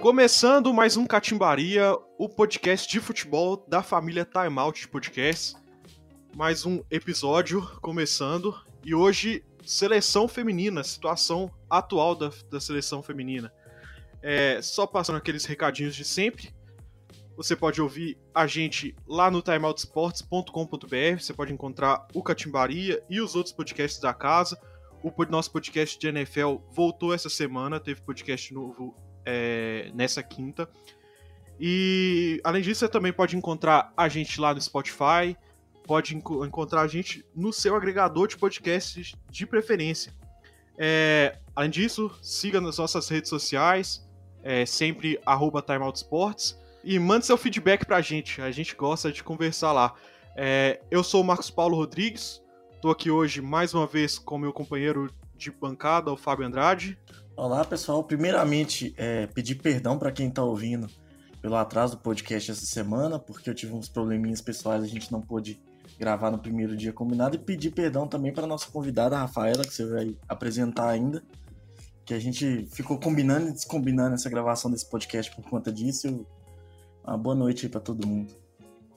Começando mais um Catimbaria, o podcast de futebol da família Time Out Podcast. Mais um episódio começando e hoje seleção feminina, situação atual da, da seleção feminina. É, só passando aqueles recadinhos de sempre. Você pode ouvir a gente lá no timeoutsports.com.br. Você pode encontrar o Catimbaria e os outros podcasts da casa. O nosso podcast de NFL voltou essa semana, teve podcast novo é, nessa quinta. E além disso, você também pode encontrar a gente lá no Spotify, pode enco encontrar a gente no seu agregador de podcasts de preferência. É, além disso, siga nas nossas redes sociais, é, sempre timeoutsports, e mande seu feedback pra gente, a gente gosta de conversar lá. É, eu sou o Marcos Paulo Rodrigues, estou aqui hoje mais uma vez com meu companheiro de bancada, o Fábio Andrade. Olá pessoal, primeiramente é, pedir perdão para quem está ouvindo pelo atraso do podcast essa semana, porque eu tive uns probleminhas pessoais, a gente não pôde gravar no primeiro dia combinado, e pedir perdão também para nossa convidada, Rafaela, que você vai apresentar ainda, que a gente ficou combinando e descombinando essa gravação desse podcast por conta disso. Uma boa noite aí para todo mundo.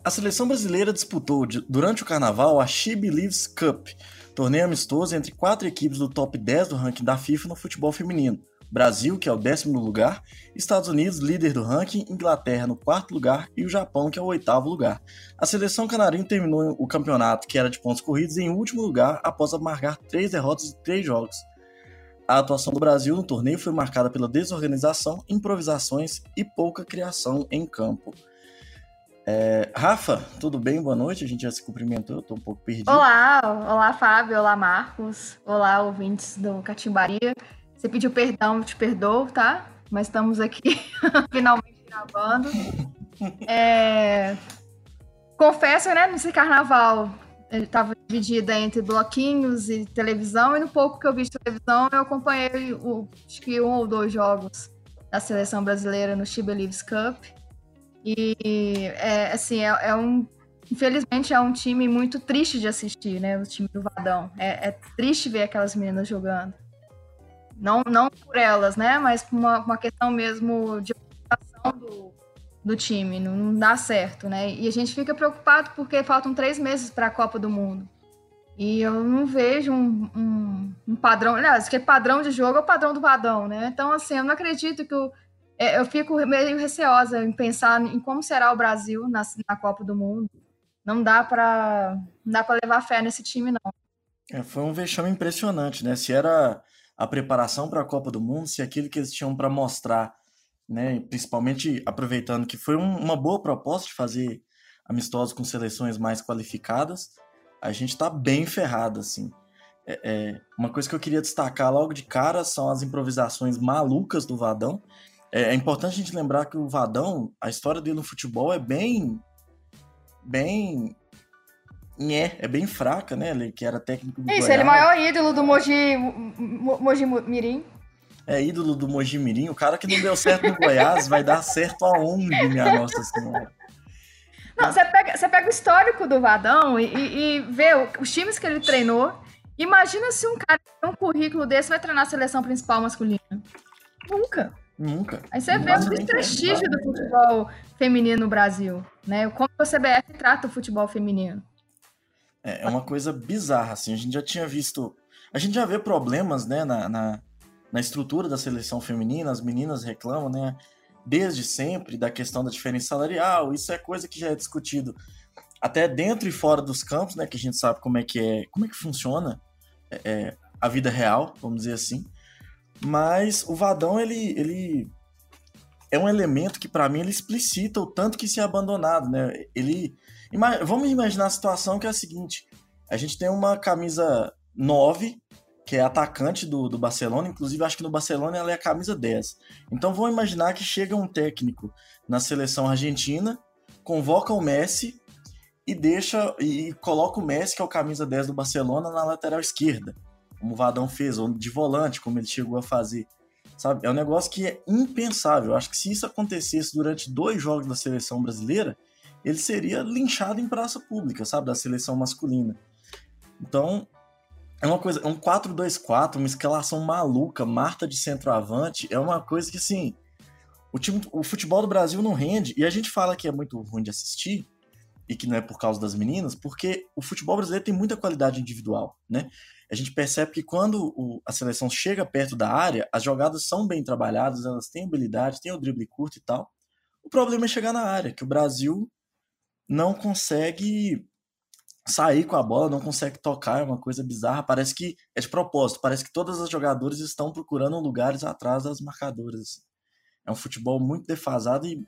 A seleção brasileira disputou durante o carnaval a She Believes Cup, torneio amistoso entre quatro equipes do top 10 do ranking da FIFA no futebol feminino. Brasil, que é o décimo lugar, Estados Unidos, líder do ranking, Inglaterra no quarto lugar e o Japão, que é o oitavo lugar. A seleção canarinho terminou o campeonato, que era de pontos corridos, em último lugar após amargar três derrotas em três jogos. A atuação do Brasil no torneio foi marcada pela desorganização, improvisações e pouca criação em campo. É, Rafa, tudo bem? Boa noite. A gente já se cumprimentou, eu tô um pouco perdido. Olá, olá Fábio, olá Marcos, olá ouvintes do Catimbaria. Você pediu perdão, eu te perdoo, tá? Mas estamos aqui finalmente gravando. É... Confesso, né, nesse carnaval, ele estava dividida entre bloquinhos e televisão, e no pouco que eu vi de televisão, eu acompanhei o, acho que um ou dois jogos da seleção brasileira no She Believes Cup. E, é, assim, é, é um infelizmente é um time muito triste de assistir, né? O time do Vadão. É, é, triste ver aquelas meninas jogando. Não, não por elas, né? Mas por uma, uma questão mesmo de organização do, do time. Não, não, dá certo, né? E a gente fica preocupado porque faltam três meses para a Copa do Mundo. E eu não vejo um, um, um padrão. Aliás, que é padrão de jogo é o padrão do Vadão, né? Então, assim, eu não acredito que o. É, eu fico meio receosa em pensar em como será o Brasil na, na Copa do Mundo. Não dá para dá para levar fé nesse time, não. É, foi um vexame impressionante, né? Se era a preparação para a Copa do Mundo, se aquilo que eles tinham para mostrar, né, principalmente aproveitando que foi um, uma boa proposta de fazer amistosos com seleções mais qualificadas, a gente está bem ferrado, assim. É, é, uma coisa que eu queria destacar logo de cara são as improvisações malucas do Vadão. É, é importante a gente lembrar que o Vadão, a história dele no futebol é bem bem Nhé, é bem fraca, né? Ele que era técnico do Isso, Goiás. ele é o maior ídolo do Mogi, Mogi Mirim. É ídolo do Mogi Mirim. O cara que não deu certo no Goiás vai dar certo aonde, minha Nossa Senhora? Não, você pega, você pega o histórico do Vadão e, e, e vê os times que ele treinou. Imagina se um cara com um currículo desse vai treinar a seleção principal masculina. Nunca. Nunca. Aí você vê o desprestígio do futebol feminino no Brasil, né? Como a CBF trata o futebol feminino. É, é uma coisa bizarra, assim. A gente já tinha visto. A gente já vê problemas, né, na, na, na estrutura da seleção feminina, as meninas reclamam, né? Desde sempre, da questão da diferença salarial, isso é coisa que já é discutido até dentro e fora dos campos, né? Que a gente sabe como é que é, como é que funciona é, é a vida real, vamos dizer assim. Mas o Vadão, ele, ele é um elemento que, para mim, ele explicita o tanto que se é abandonado, né? Ele Vamos imaginar a situação que é a seguinte: a gente tem uma camisa 9, que é atacante do, do Barcelona, inclusive acho que no Barcelona ela é a camisa 10. Então vamos imaginar que chega um técnico na seleção argentina, convoca o Messi e deixa e coloca o Messi, que é o camisa 10 do Barcelona, na lateral esquerda, como o Vadão fez, ou de volante, como ele chegou a fazer. Sabe? É um negócio que é impensável. Eu acho que se isso acontecesse durante dois jogos da seleção brasileira, ele seria linchado em praça pública, sabe, da seleção masculina. Então, é uma coisa, um 4-2-4, uma escalação maluca, Marta de centroavante, é uma coisa que assim, o time, o futebol do Brasil não rende, e a gente fala que é muito ruim de assistir, e que não é por causa das meninas, porque o futebol brasileiro tem muita qualidade individual, né? A gente percebe que quando o, a seleção chega perto da área, as jogadas são bem trabalhadas, elas têm habilidade, têm o drible curto e tal. O problema é chegar na área, que o Brasil não consegue sair com a bola, não consegue tocar, é uma coisa bizarra. Parece que é de propósito, parece que todas as jogadoras estão procurando lugares atrás das marcadoras. É um futebol muito defasado e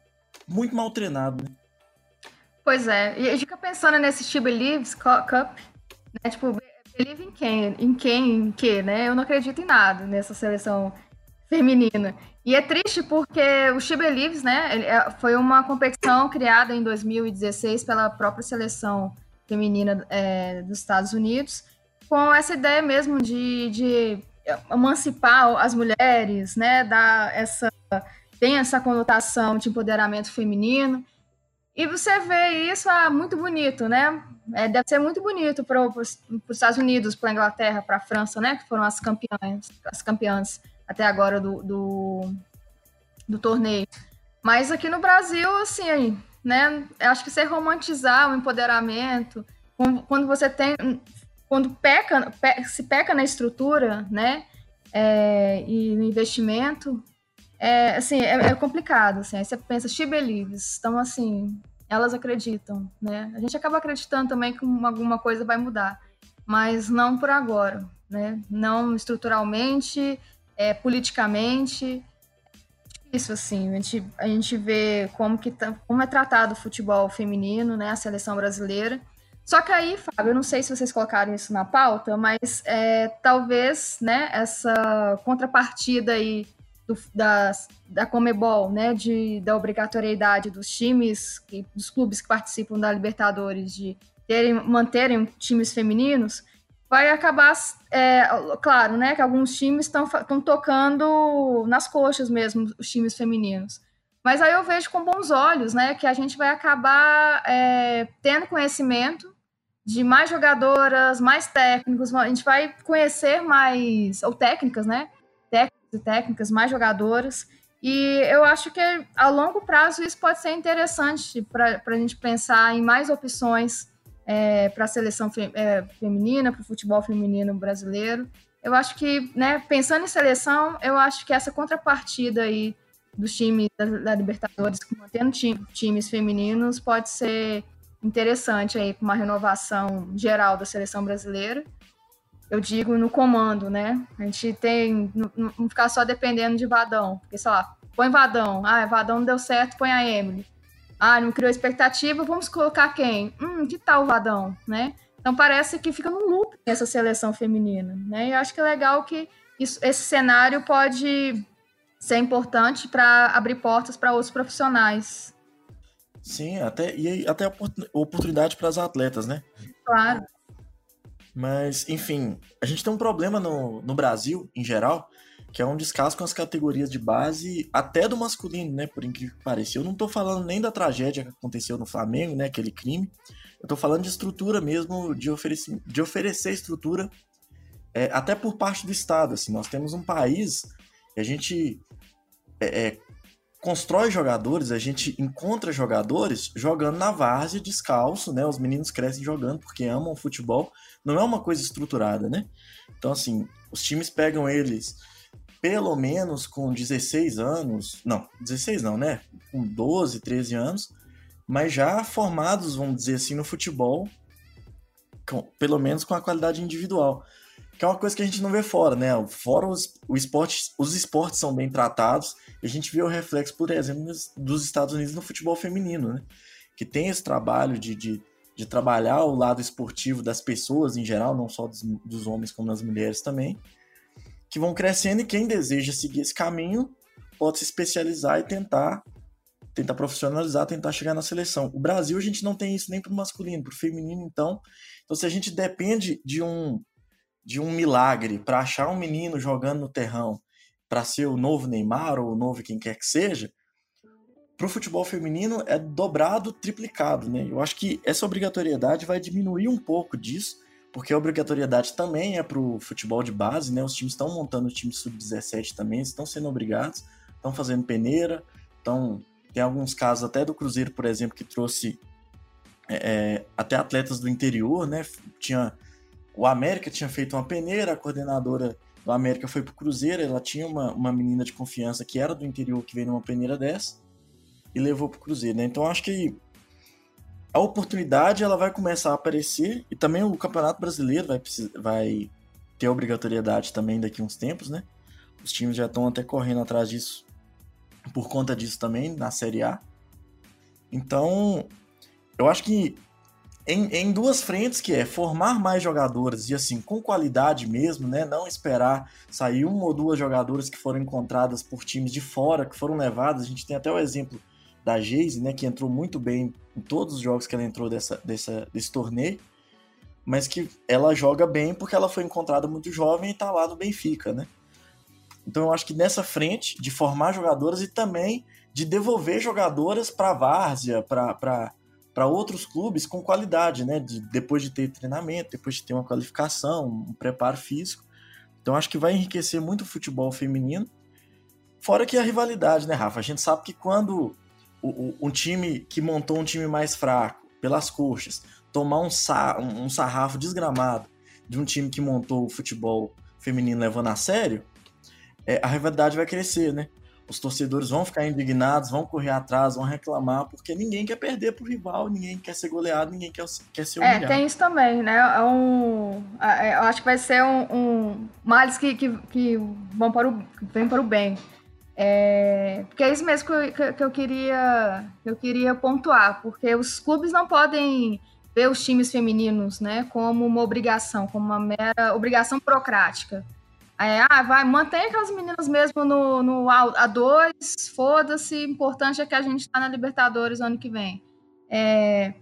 muito mal treinado, né? Pois é, e a gente fica pensando nesse She Believes Cup, né? Tipo, believe em quem? Em quem? Em que, né? Eu não acredito em nada nessa seleção feminina. E é triste porque o She Believes, né? É, foi uma competição criada em 2016 pela própria seleção feminina é, dos Estados Unidos, com essa ideia mesmo de, de emancipar as mulheres, né? Dar essa tem essa conotação de empoderamento feminino. E você vê isso ah, muito bonito, né? É, deve ser muito bonito para os Estados Unidos, para a Inglaterra, para a França, né? Que foram as campeãs, as campeãs até agora do, do, do, torneio. Mas aqui no Brasil, assim, né? Acho que você romantizar o empoderamento, quando você tem, quando peca, se peca na estrutura, né? É, e no investimento, é, assim, é, é, complicado, assim, aí você pensa, she believes, então, assim, elas acreditam, né? A gente acaba acreditando também que alguma coisa vai mudar, mas não por agora, né? Não estruturalmente, é, politicamente, isso assim, a gente, a gente vê como, que tá, como é tratado o futebol feminino, né, a seleção brasileira, só que aí, Fábio, eu não sei se vocês colocaram isso na pauta, mas é, talvez, né, essa contrapartida aí do, da, da Comebol, né, de, da obrigatoriedade dos times, dos clubes que participam da Libertadores de terem, manterem times femininos, vai acabar, é, claro, né, que alguns times estão tocando nas coxas mesmo, os times femininos. Mas aí eu vejo com bons olhos, né, que a gente vai acabar é, tendo conhecimento de mais jogadoras, mais técnicos, a gente vai conhecer mais, ou técnicas, né, e técnicas, mais jogadoras. E eu acho que a longo prazo isso pode ser interessante para a gente pensar em mais opções é, para a seleção fe, é, feminina, para o futebol feminino brasileiro. Eu acho que, né, pensando em seleção, eu acho que essa contrapartida aí dos times da, da Libertadores, mantendo time, times femininos, pode ser interessante aí para uma renovação geral da seleção brasileira eu digo no comando, né? A gente tem. Não, não ficar só dependendo de Vadão. Porque, sei lá, põe Vadão. Ah, Vadão não deu certo, põe a Emily. Ah, não criou expectativa, vamos colocar quem? Hum, que tal o Vadão, né? Então parece que fica num loop essa seleção feminina, né? E eu acho que é legal que isso, esse cenário pode ser importante para abrir portas para outros profissionais. Sim, até e até oportunidade para as atletas, né? Claro. Mas, enfim, a gente tem um problema no, no Brasil, em geral, que é um descaso com as categorias de base, até do masculino, né? Por incrível que pareça. Eu não tô falando nem da tragédia que aconteceu no Flamengo, né? Aquele crime. Eu tô falando de estrutura mesmo, de, oferecer, de oferecer estrutura, é, até por parte do Estado. Assim, nós temos um país a gente é, é, constrói jogadores, a gente encontra jogadores jogando na várzea descalço, né? Os meninos crescem jogando porque amam futebol. Não é uma coisa estruturada, né? Então, assim, os times pegam eles pelo menos com 16 anos, não, 16 não, né? Com 12, 13 anos, mas já formados, vamos dizer assim, no futebol, com, pelo menos com a qualidade individual que é uma coisa que a gente não vê fora, né? Fora os, o esporte, os esportes são bem tratados, a gente vê o reflexo, por exemplo, dos Estados Unidos no futebol feminino, né? Que tem esse trabalho de, de, de trabalhar o lado esportivo das pessoas em geral, não só dos, dos homens como das mulheres também, que vão crescendo e quem deseja seguir esse caminho pode se especializar e tentar tentar profissionalizar, tentar chegar na seleção. O Brasil a gente não tem isso nem para o masculino, para o feminino então. Então se a gente depende de um de um milagre para achar um menino jogando no terrão para ser o novo Neymar ou o novo quem quer que seja, para o futebol feminino é dobrado, triplicado, né? Eu acho que essa obrigatoriedade vai diminuir um pouco disso, porque a obrigatoriedade também é para o futebol de base, né? Os times estão montando o time sub-17 também, estão sendo obrigados, estão fazendo peneira, então tem alguns casos até do Cruzeiro, por exemplo, que trouxe é, é, até atletas do interior, né? Tinha o América tinha feito uma peneira, a coordenadora do América foi pro Cruzeiro, ela tinha uma, uma menina de confiança que era do interior que veio numa peneira dessa e levou pro Cruzeiro, né? Então acho que a oportunidade ela vai começar a aparecer e também o Campeonato Brasileiro vai, vai ter obrigatoriedade também daqui a uns tempos, né? Os times já estão até correndo atrás disso por conta disso também na Série A. Então, eu acho que em, em, duas frentes, que é formar mais jogadores e assim, com qualidade mesmo, né? Não esperar sair uma ou duas jogadoras que foram encontradas por times de fora, que foram levadas. A gente tem até o exemplo da Geise, né? Que entrou muito bem em todos os jogos que ela entrou dessa, dessa, desse torneio, mas que ela joga bem porque ela foi encontrada muito jovem e tá lá no Benfica, né? Então eu acho que nessa frente de formar jogadoras e também de devolver jogadoras para várzea, para outros clubes com qualidade, né? De, depois de ter treinamento, depois de ter uma qualificação, um preparo físico. Então acho que vai enriquecer muito o futebol feminino. Fora que a rivalidade, né, Rafa? A gente sabe que quando o, um time que montou um time mais fraco, pelas coxas, tomar um, sa, um, um sarrafo desgramado de um time que montou o futebol feminino levando a sério, é, a rivalidade vai crescer, né? Os torcedores vão ficar indignados, vão correr atrás, vão reclamar, porque ninguém quer perder pro rival, ninguém quer ser goleado, ninguém quer, quer ser humilhado. É, tem isso também, né? É um, é, eu acho que vai ser um, um males que, que, que vão para o, vem para o bem. É, porque é isso mesmo que eu, que eu, queria, eu queria pontuar, porque os clubes não podem ver os times femininos né, como uma obrigação, como uma mera obrigação burocrática. É, ah, vai, mantém aquelas meninas mesmo no, no A2, foda-se, importante é que a gente está na Libertadores ano que vem. É,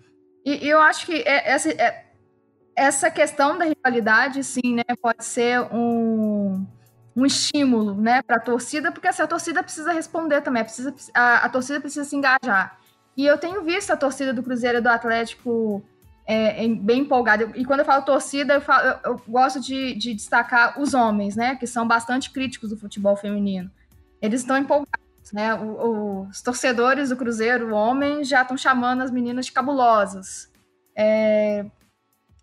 e, e, eu acho que é, essa, é, essa questão da rivalidade, sim, né, pode ser um um estímulo, né, para a torcida, porque assim, a torcida precisa responder também, precisa, a, a, torcida precisa se engajar. E eu tenho visto a torcida do Cruzeiro e do Atlético é, bem empolgada. E quando eu falo torcida, eu, falo, eu, eu gosto de, de, destacar os homens, né, que são bastante críticos do futebol feminino. Eles estão empolgados, né? O, os torcedores do Cruzeiro, homens, já estão chamando as meninas de cabulosas. É,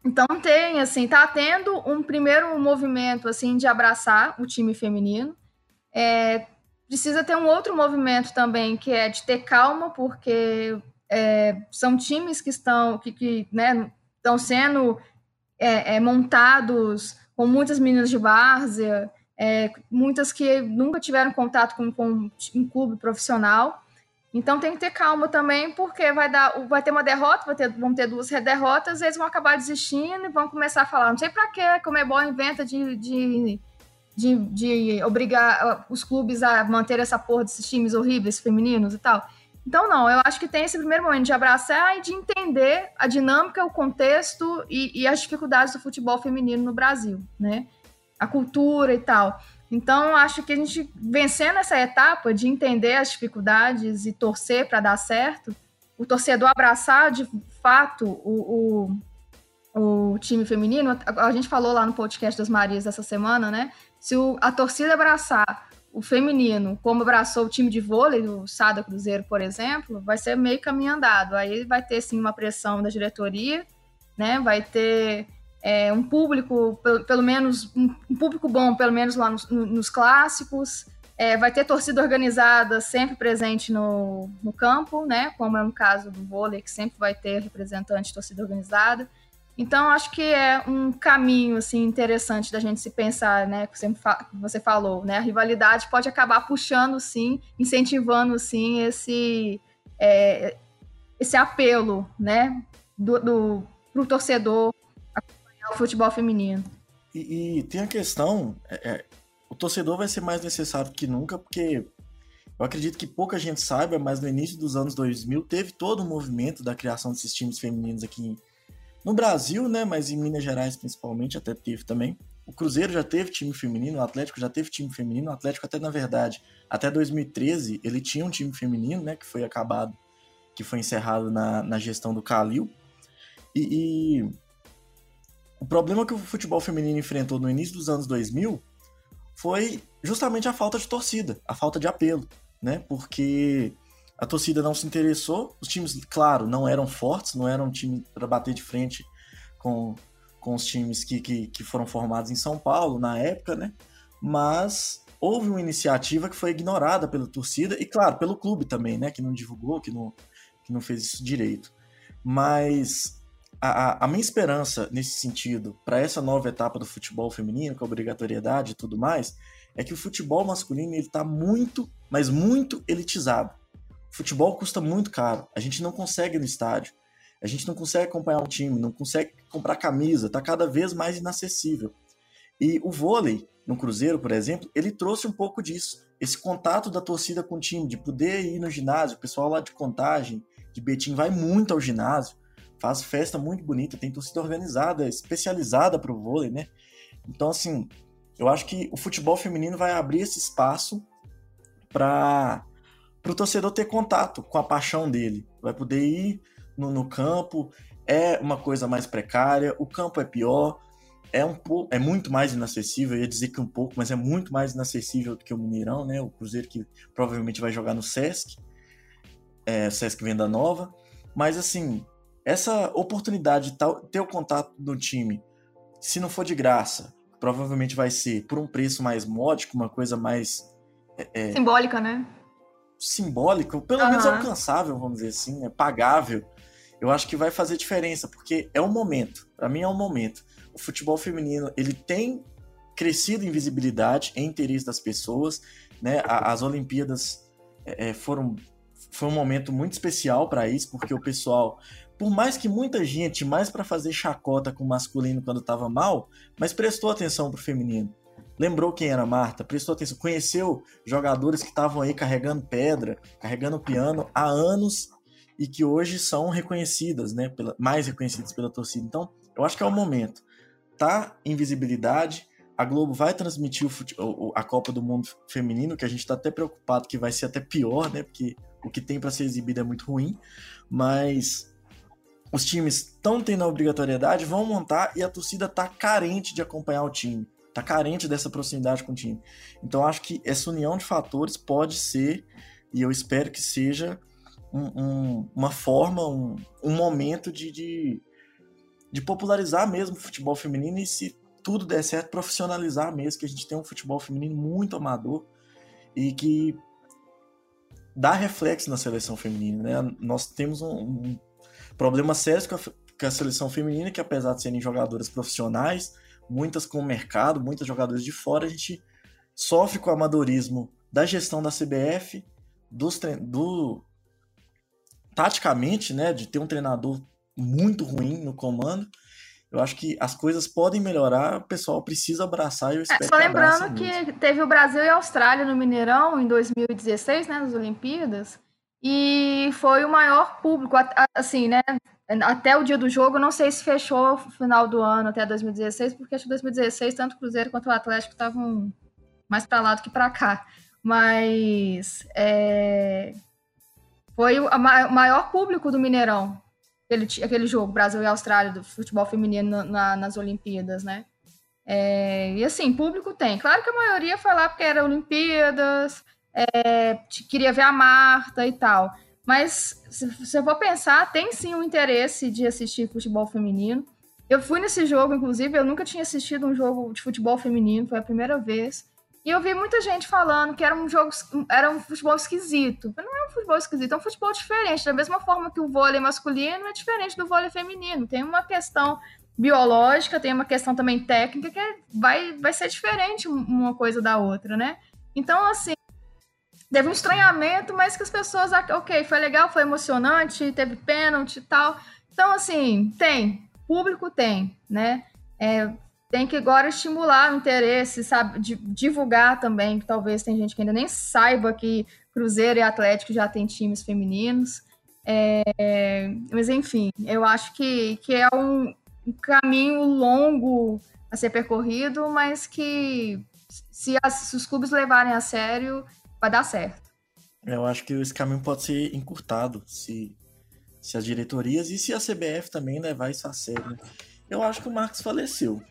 então tem, assim, tá tendo um primeiro movimento, assim, de abraçar o time feminino. É, precisa ter um outro movimento também, que é de ter calma, porque é, são times que estão, que, que né, estão sendo é, é montados com muitas meninas de várzea, é, muitas que nunca tiveram contato com, com um clube profissional. Então tem que ter calma também, porque vai dar, vai ter uma derrota, vai ter, vão ter duas derrotas, eles vão acabar desistindo e vão começar a falar, não sei para que como é bom inventa de, de, de, de, obrigar os clubes a manter essa porra desses times horríveis femininos e tal. Então não, eu acho que tem esse primeiro momento de abraçar e de entender a dinâmica, o contexto e, e as dificuldades do futebol feminino no Brasil, né? A cultura e tal. Então, acho que a gente vencendo essa etapa de entender as dificuldades e torcer para dar certo, o torcedor abraçar de fato o, o, o, time feminino, a gente falou lá no podcast das Marias essa semana, né? Se o, a torcida abraçar o feminino, como abraçou o time de vôlei, o Sada Cruzeiro, por exemplo, vai ser meio caminho andado. Aí vai ter sim uma pressão da diretoria, né? Vai ter é, um público, pelo, pelo menos, um, público bom, pelo menos lá nos, nos clássicos. É, vai ter torcida organizada sempre presente no, no campo, né? Como é no caso do vôlei, que sempre vai ter representante de torcida organizada. Então, acho que é um caminho assim interessante da gente se pensar, né? Você, você falou, né? A rivalidade pode acabar puxando, sim, incentivando, sim, esse, é, esse apelo, né? Do, do, torcedor o futebol feminino. E, e tem a questão, é, é, o torcedor vai ser mais necessário que nunca, porque eu acredito que pouca gente saiba, mas no início dos anos 2000 teve todo o um movimento da criação desses times femininos aqui no Brasil, né? Mas em Minas Gerais principalmente até teve também. O Cruzeiro já teve time feminino, o Atlético já teve time feminino, o Atlético até na verdade, até 2013 ele tinha um time feminino, né? Que foi acabado, que foi encerrado na, na gestão do Calil. E, e o problema que o futebol feminino enfrentou no início dos anos 2000 foi justamente a falta de torcida, a falta de apelo, né? Porque a torcida não se interessou, os times, claro, não eram fortes, não eram um time para bater de frente com, com os times que, que, que foram formados em São Paulo na época, né? Mas houve uma iniciativa que foi ignorada pela torcida e, claro, pelo clube também, né? Que não divulgou, que não, que não fez isso direito. Mas a, a minha esperança nesse sentido, para essa nova etapa do futebol feminino, com a obrigatoriedade e tudo mais, é que o futebol masculino está muito, mas muito elitizado. O futebol custa muito caro. A gente não consegue ir no estádio. A gente não consegue acompanhar um time, não consegue comprar camisa, está cada vez mais inacessível. E o vôlei, no Cruzeiro, por exemplo, ele trouxe um pouco disso. Esse contato da torcida com o time, de poder ir no ginásio. O pessoal lá de Contagem, de Betim, vai muito ao ginásio, faz festa muito bonita, tem torcida organizada, especializada para o vôlei, né? Então, assim, eu acho que o futebol feminino vai abrir esse espaço para o torcedor ter contato com a paixão dele. Vai poder ir no, no campo, é uma coisa mais precária, o campo é pior, é um pouco, é muito mais inacessível, eu ia dizer que um pouco, mas é muito mais inacessível do que o Mineirão, né? O Cruzeiro que provavelmente vai jogar no Sesc, é, Sesc Venda Nova, mas assim, essa oportunidade de ter o contato do time, se não for de graça, provavelmente vai ser por um preço mais módico, uma coisa mais é, é simbólica, né? Simbólico, pelo uhum. menos alcançável, vamos dizer assim, é pagável. Eu acho que vai fazer diferença, porque é o momento. Para mim é o momento o futebol feminino ele tem crescido em visibilidade, em interesse das pessoas, né? As Olimpíadas é, é, foram foi um momento muito especial para isso, porque o pessoal, por mais que muita gente, mais para fazer chacota com o masculino quando estava mal, mas prestou atenção pro feminino. Lembrou quem era Marta, prestou atenção, conheceu jogadores que estavam aí carregando pedra, carregando piano há anos e que hoje são reconhecidas, né, pela, mais reconhecidas pela torcida. Então, eu acho que é o momento tá em visibilidade. A Globo vai transmitir o, a Copa do Mundo feminino, que a gente está até preocupado que vai ser até pior, né? Porque o que tem para ser exibido é muito ruim. Mas os times estão tendo a obrigatoriedade, vão montar e a torcida tá carente de acompanhar o time. Tá carente dessa proximidade com o time. Então acho que essa união de fatores pode ser, e eu espero que seja, um, um, uma forma, um, um momento de, de de popularizar mesmo o futebol feminino e se tudo der certo, profissionalizar mesmo, que a gente tem um futebol feminino muito amador e que dá reflexo na seleção feminina, né? Nós temos um, um problema sério com a, com a, seleção feminina, que apesar de serem jogadoras profissionais, muitas com o mercado, muitas jogadoras de fora, a gente sofre com o amadorismo da gestão da CBF, dos do taticamente, né, de ter um treinador muito ruim no comando. Eu acho que as coisas podem melhorar, o pessoal precisa abraçar e eu é, espero é, Só lembrando que, que teve o Brasil e a Austrália no Mineirão em 2016, né, nas Olimpíadas, e foi o maior público, assim, né, até o dia do jogo, não sei se fechou o final do ano até 2016, porque acho que 2016 tanto o Cruzeiro quanto o Atlético estavam mais para lá do que para cá. Mas é, foi o maior público do Mineirão aquele, aquele jogo, Brasil e Austrália, do futebol feminino na, nas Olimpíadas, né? É, e assim, público tem. Claro que a maioria foi lá porque era Olimpíadas, é, queria ver a Marta e tal. Mas se você for pensar, tem sim um interesse de assistir futebol feminino. Eu fui nesse jogo, inclusive, eu nunca tinha assistido um jogo de futebol feminino, foi a primeira vez. E eu vi muita gente falando que era um jogo, era um futebol esquisito. Não é um futebol esquisito, é um futebol diferente. Da mesma forma que o vôlei masculino é diferente do vôlei feminino. Tem uma questão biológica, tem uma questão também técnica que vai, vai ser diferente uma coisa da outra, né? Então, assim, teve um estranhamento, mas que as pessoas, ok, foi legal, foi emocionante, teve pênalti e tal. Então, assim, tem, público tem, né? É, tem que agora estimular o interesse, sabe, divulgar também, que talvez tem gente que ainda nem saiba que Cruzeiro e Atlético já tem times femininos. É, mas enfim, eu acho que, que é um, um, caminho longo a ser percorrido, mas que se, as, se os clubes levarem a sério, vai dar certo. Eu acho que esse caminho pode ser encurtado se, se as diretorias e se a CBF também levar isso a sério. Eu acho que o Marcos faleceu.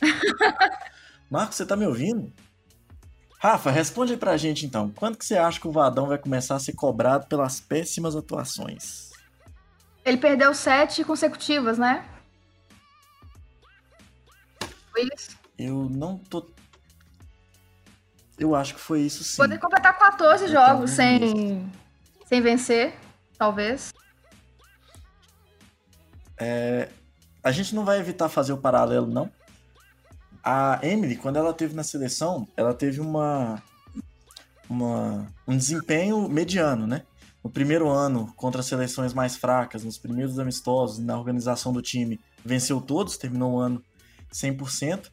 Marcos, você tá me ouvindo? Rafa, responde aí pra gente então. Quando que você acha que o Vadão vai começar a ser cobrado pelas péssimas atuações? Ele perdeu sete consecutivas, né? Foi isso? Eu não tô. Eu acho que foi isso sim. Poder completar 14 eu jogos sem, sem vencer, talvez. É... A gente não vai evitar fazer o paralelo, não? A Emily, quando ela teve na seleção, ela teve uma, uma um desempenho mediano, né? No primeiro ano, contra seleções mais fracas, nos primeiros amistosos, na organização do time, venceu todos, terminou o ano 100%.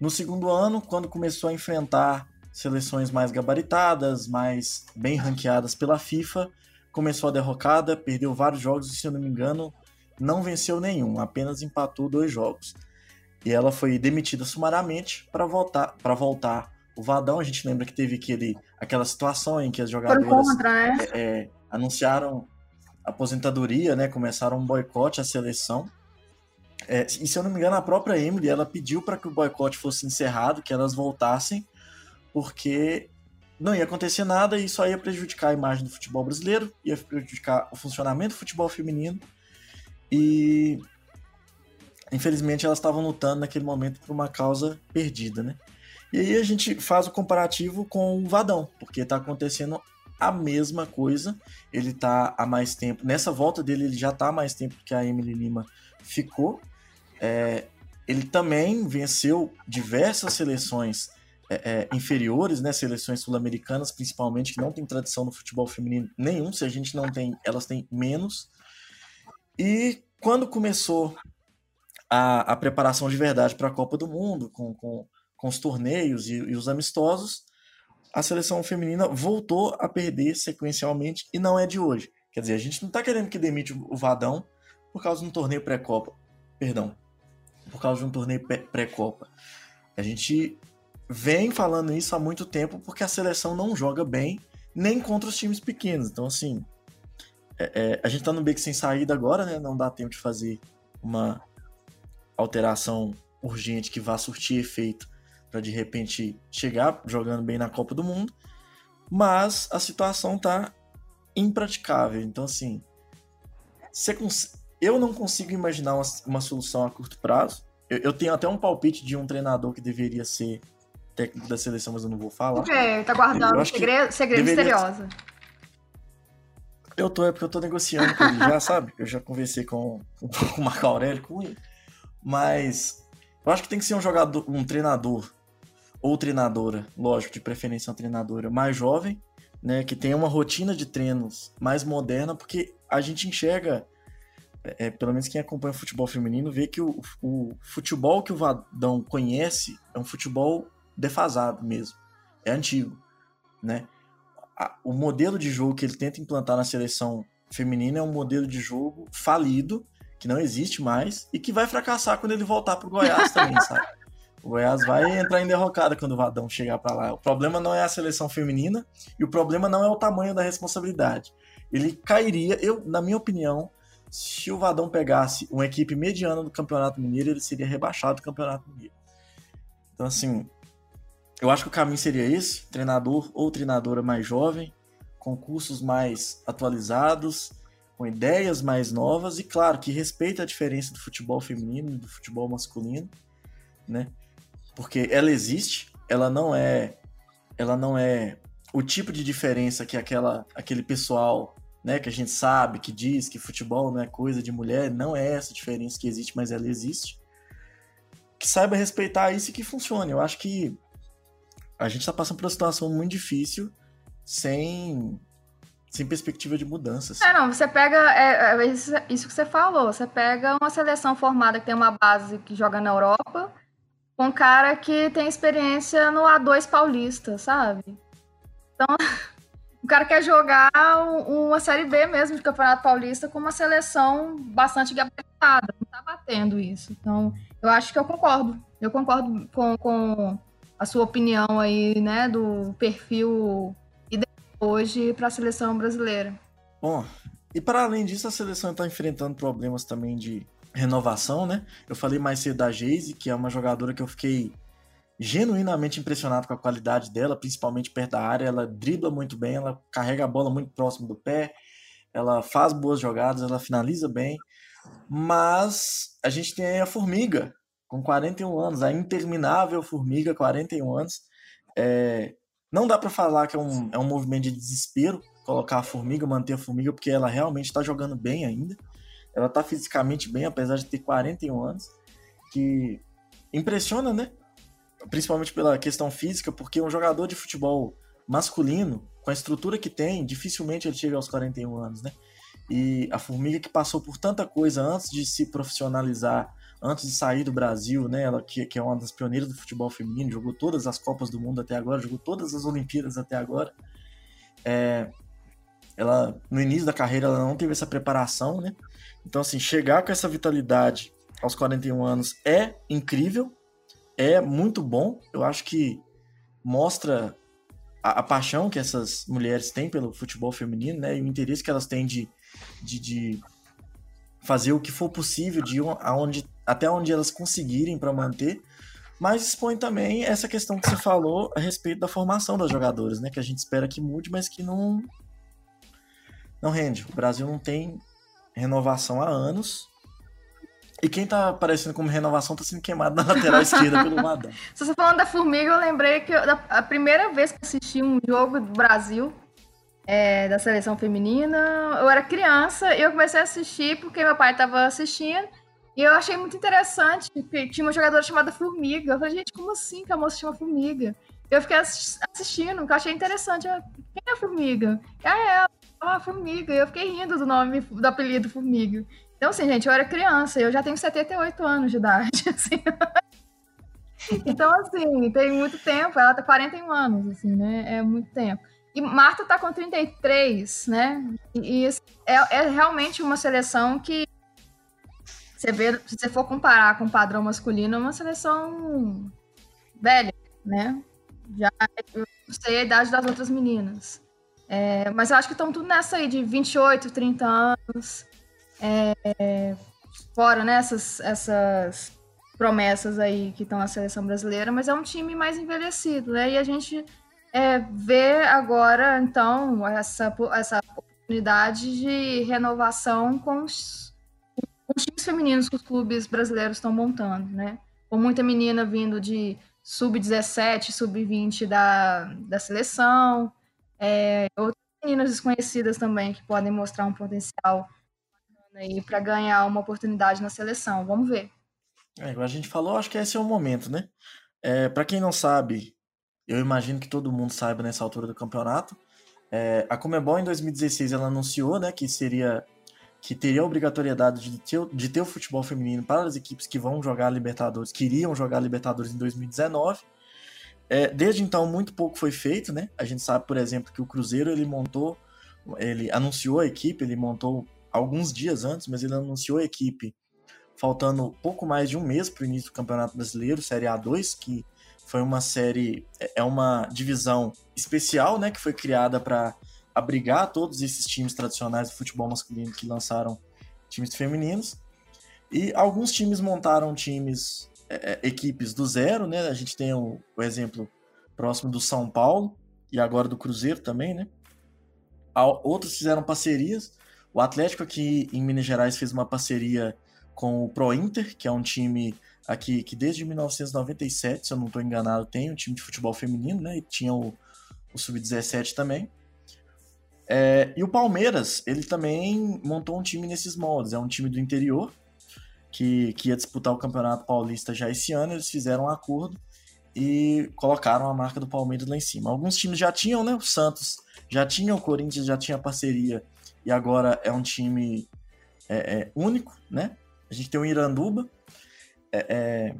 No segundo ano, quando começou a enfrentar seleções mais gabaritadas, mais bem ranqueadas pela FIFA, começou a derrocada, perdeu vários jogos e, se eu não me engano, não venceu nenhum, apenas empatou dois jogos. E ela foi demitida sumariamente para voltar, para voltar o Vadão. A gente lembra que teve aquele, aquela situação em que as jogadoras contra, né? é, é, anunciaram aposentadoria, né? Começaram um boicote à seleção. É, e se eu não me engano, a própria Emily ela pediu para que o boicote fosse encerrado, que elas voltassem, porque não ia acontecer nada e só ia prejudicar a imagem do futebol brasileiro, ia prejudicar o funcionamento do futebol feminino. E infelizmente elas estavam lutando naquele momento por uma causa perdida, né? E aí a gente faz o comparativo com o Vadão, porque está acontecendo a mesma coisa. Ele está há mais tempo. Nessa volta dele, ele já está há mais tempo que a Emily Lima ficou. É, ele também venceu diversas seleções é, é, inferiores, né, seleções sul-americanas, principalmente, que não tem tradição no futebol feminino nenhum. Se a gente não tem, elas têm menos. E quando começou a, a preparação de verdade para a Copa do Mundo, com, com, com os torneios e, e os amistosos, a seleção feminina voltou a perder sequencialmente e não é de hoje. Quer dizer, a gente não está querendo que demite o Vadão por causa de um torneio pré-copa. Perdão. Por causa de um torneio pré-copa. A gente vem falando isso há muito tempo porque a seleção não joga bem nem contra os times pequenos. Então, assim, é, é, a gente tá no beco sem saída agora, né? Não dá tempo de fazer uma alteração urgente que vá surtir efeito para de repente chegar jogando bem na Copa do Mundo. Mas a situação tá impraticável. Então, assim, cons eu não consigo imaginar uma, uma solução a curto prazo. Eu, eu, tenho até um palpite de um treinador que deveria ser técnico da seleção, mas eu não vou falar. Ok, tá guardando segredo, segredo misterioso. Eu tô, é porque eu tô negociando com ele já, sabe? Eu já conversei com, com o Marco Aurélio, com ele. Mas eu acho que tem que ser um jogador, um treinador ou treinadora, lógico, de preferência uma treinadora mais jovem, né, que tenha uma rotina de treinos mais moderna, porque a gente enxerga é, pelo menos quem acompanha o futebol feminino, vê que o, o futebol que o Vadão conhece é um futebol defasado mesmo. É antigo, né? o modelo de jogo que ele tenta implantar na seleção feminina é um modelo de jogo falido, que não existe mais, e que vai fracassar quando ele voltar pro Goiás também, sabe? O Goiás vai entrar em derrocada quando o Vadão chegar para lá. O problema não é a seleção feminina e o problema não é o tamanho da responsabilidade. Ele cairia, eu, na minha opinião, se o Vadão pegasse uma equipe mediana do Campeonato Mineiro, ele seria rebaixado do Campeonato Mineiro. Então, assim, eu acho que o caminho seria esse: treinador ou treinadora mais jovem, com cursos mais atualizados, com ideias mais novas e, claro, que respeita a diferença do futebol feminino e do futebol masculino, né? Porque ela existe, ela não é, ela não é o tipo de diferença que aquela, aquele pessoal né, que a gente sabe, que diz que futebol não é coisa de mulher, não é essa diferença que existe, mas ela existe. Que saiba respeitar isso e que funcione. Eu acho que a gente está passando por uma situação muito difícil sem sem perspectiva de mudanças. É, não, você pega, é, é isso, isso, que você falou, você pega uma seleção formada que tem uma base que joga na Europa, com um cara que tem experiência no A2 paulista, sabe? Então, o cara quer jogar uma Série B mesmo de Campeonato Paulista com uma seleção bastante gabaritada. Não tá batendo isso. Então, eu acho que eu concordo. Eu concordo com, com a sua opinião aí, né, do perfil hoje para a seleção brasileira. Bom, e para além disso, a seleção está enfrentando problemas também de renovação, né? Eu falei mais cedo da Geise, que é uma jogadora que eu fiquei genuinamente impressionado com a qualidade dela, principalmente perto da área. Ela dribla muito bem, ela carrega a bola muito próximo do pé, ela faz boas jogadas, ela finaliza bem. Mas a gente tem a Formiga, com 41 anos, a interminável Formiga, 41 anos. É, não dá para falar que é um, é um movimento de desespero colocar a Formiga, manter a Formiga, porque ela realmente está jogando bem ainda. Ela está fisicamente bem, apesar de ter 41 anos. Que impressiona, né? Principalmente pela questão física, porque um jogador de futebol masculino, com a estrutura que tem, dificilmente ele chega aos 41 anos, né? E a Formiga que passou por tanta coisa antes de se profissionalizar, antes de sair do Brasil, né? Ela que, que é uma das pioneiras do futebol feminino, jogou todas as Copas do Mundo até agora, jogou todas as Olimpíadas até agora. É, ela no início da carreira ela não teve essa preparação, né? Então assim, chegar com essa vitalidade aos 41 anos é incrível, é muito bom. Eu acho que mostra a, a paixão que essas mulheres têm pelo futebol feminino, né? E o interesse que elas têm de, de, de fazer o que for possível de aonde, até onde elas conseguirem para manter. Mas expõe também essa questão que você falou a respeito da formação das jogadoras, né? Que a gente espera que mude, mas que não não rende. O Brasil não tem renovação há anos. E quem tá aparecendo como renovação tá sendo queimado na lateral esquerda pelo Madão. Se você falando da Formiga, eu lembrei que eu, a primeira vez que assisti um jogo do Brasil, é, da seleção feminina, eu era criança e eu comecei a assistir porque meu pai estava assistindo. E eu achei muito interessante, porque tinha uma jogadora chamada Formiga. Eu falei, gente, como assim que a moça chama Formiga? Eu fiquei assistindo, eu achei interessante. Eu, Quem é a Formiga? É ela ah, Formiga. Eu fiquei rindo do nome, do apelido Formiga. Então, assim, gente, eu era criança, eu já tenho 78 anos de idade, assim. Então, assim, tem muito tempo, ela tá 41 anos, assim, né? É muito tempo. E Marta tá com 33, né? E, e é, é realmente uma seleção que você vê, se você for comparar com o padrão masculino, é uma seleção velha, né? Já eu sei a idade das outras meninas. É, mas eu acho que estão tudo nessa aí de 28, 30 anos. É, fora né, essas, essas promessas aí que estão na seleção brasileira, mas é um time mais envelhecido, né? E a gente é, vê agora, então, essa, essa oportunidade de renovação com os, com os times femininos que os clubes brasileiros estão montando, né? Com muita menina vindo de sub-17, sub-20 da, da seleção, é, outras meninas desconhecidas também que podem mostrar um potencial aí para ganhar uma oportunidade na seleção. Vamos ver. É, igual a gente falou, acho que esse é o momento, né? É, para quem não sabe, eu imagino que todo mundo saiba nessa altura do campeonato. É, a Comebol em 2016 ela anunciou, né, que seria que teria a obrigatoriedade de ter, de ter o futebol feminino para as equipes que vão jogar Libertadores, que iriam jogar Libertadores em 2019. É, desde então, muito pouco foi feito, né? A gente sabe, por exemplo, que o Cruzeiro ele montou, ele anunciou a equipe, ele montou alguns dias antes, mas ele anunciou a equipe faltando pouco mais de um mês para o início do Campeonato Brasileiro, Série A2, que foi uma série, é, é uma divisão especial, né? Que foi criada para abrigar todos esses times tradicionais do futebol masculino que lançaram times femininos. E alguns times montaram times é, é, equipes do zero, né? A gente tem o, o, exemplo próximo do São Paulo e agora do Cruzeiro também, né? Outros fizeram parcerias. O Atlético aqui em Minas Gerais fez uma parceria com o Pro Inter, que é um time aqui que desde 1997, se eu não estou enganado, tem um time de futebol feminino, né? E tinha o, o Sub-17 também. É, e o Palmeiras, ele também montou um time nesses moldes. É um time do interior, que, que ia disputar o Campeonato Paulista já esse ano, eles fizeram um acordo e colocaram a marca do Palmeiras lá em cima. Alguns times já tinham, né? O Santos já tinha, o Corinthians já tinha parceria e agora é um time é, é, único, né? A gente tem o Iranduba é, é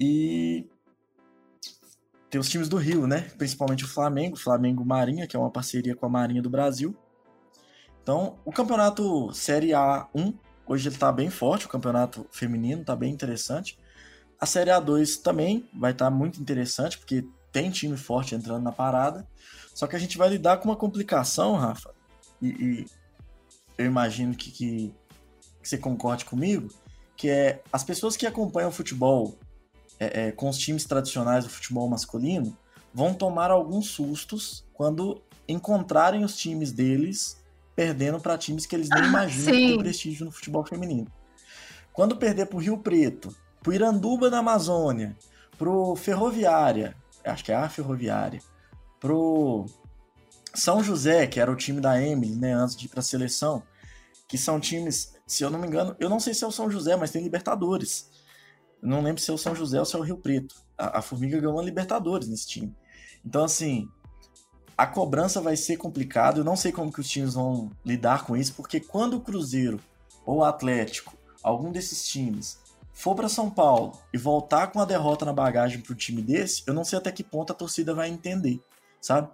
e tem os times do Rio, né? Principalmente o Flamengo, Flamengo Marinha, que é uma parceria com a Marinha do Brasil. Então, o campeonato Série A1 Hoje ele está bem forte, o campeonato feminino está bem interessante. A Série A2 também vai estar tá muito interessante, porque tem time forte entrando na parada. Só que a gente vai lidar com uma complicação, Rafa, e, e eu imagino que, que, que você concorde comigo, que é as pessoas que acompanham o futebol é, é, com os times tradicionais do futebol masculino vão tomar alguns sustos quando encontrarem os times deles perdendo para times que eles nem ah, imaginam que tem prestígio no futebol feminino. Quando perder para o Rio Preto, para o Iranduba da Amazônia, para o Ferroviária, acho que é a Ferroviária, para o São José, que era o time da Emily, né, antes de ir para a seleção, que são times, se eu não me engano, eu não sei se é o São José, mas tem Libertadores. Eu não lembro se é o São José ou se é o Rio Preto. A, a Formiga ganhou uma Libertadores nesse time. Então, assim, a cobrança vai ser complicada. Eu não sei como que os times vão lidar com isso, porque quando o Cruzeiro ou o Atlético, algum desses times, for para São Paulo e voltar com a derrota na bagagem para o time desse, eu não sei até que ponto a torcida vai entender, sabe?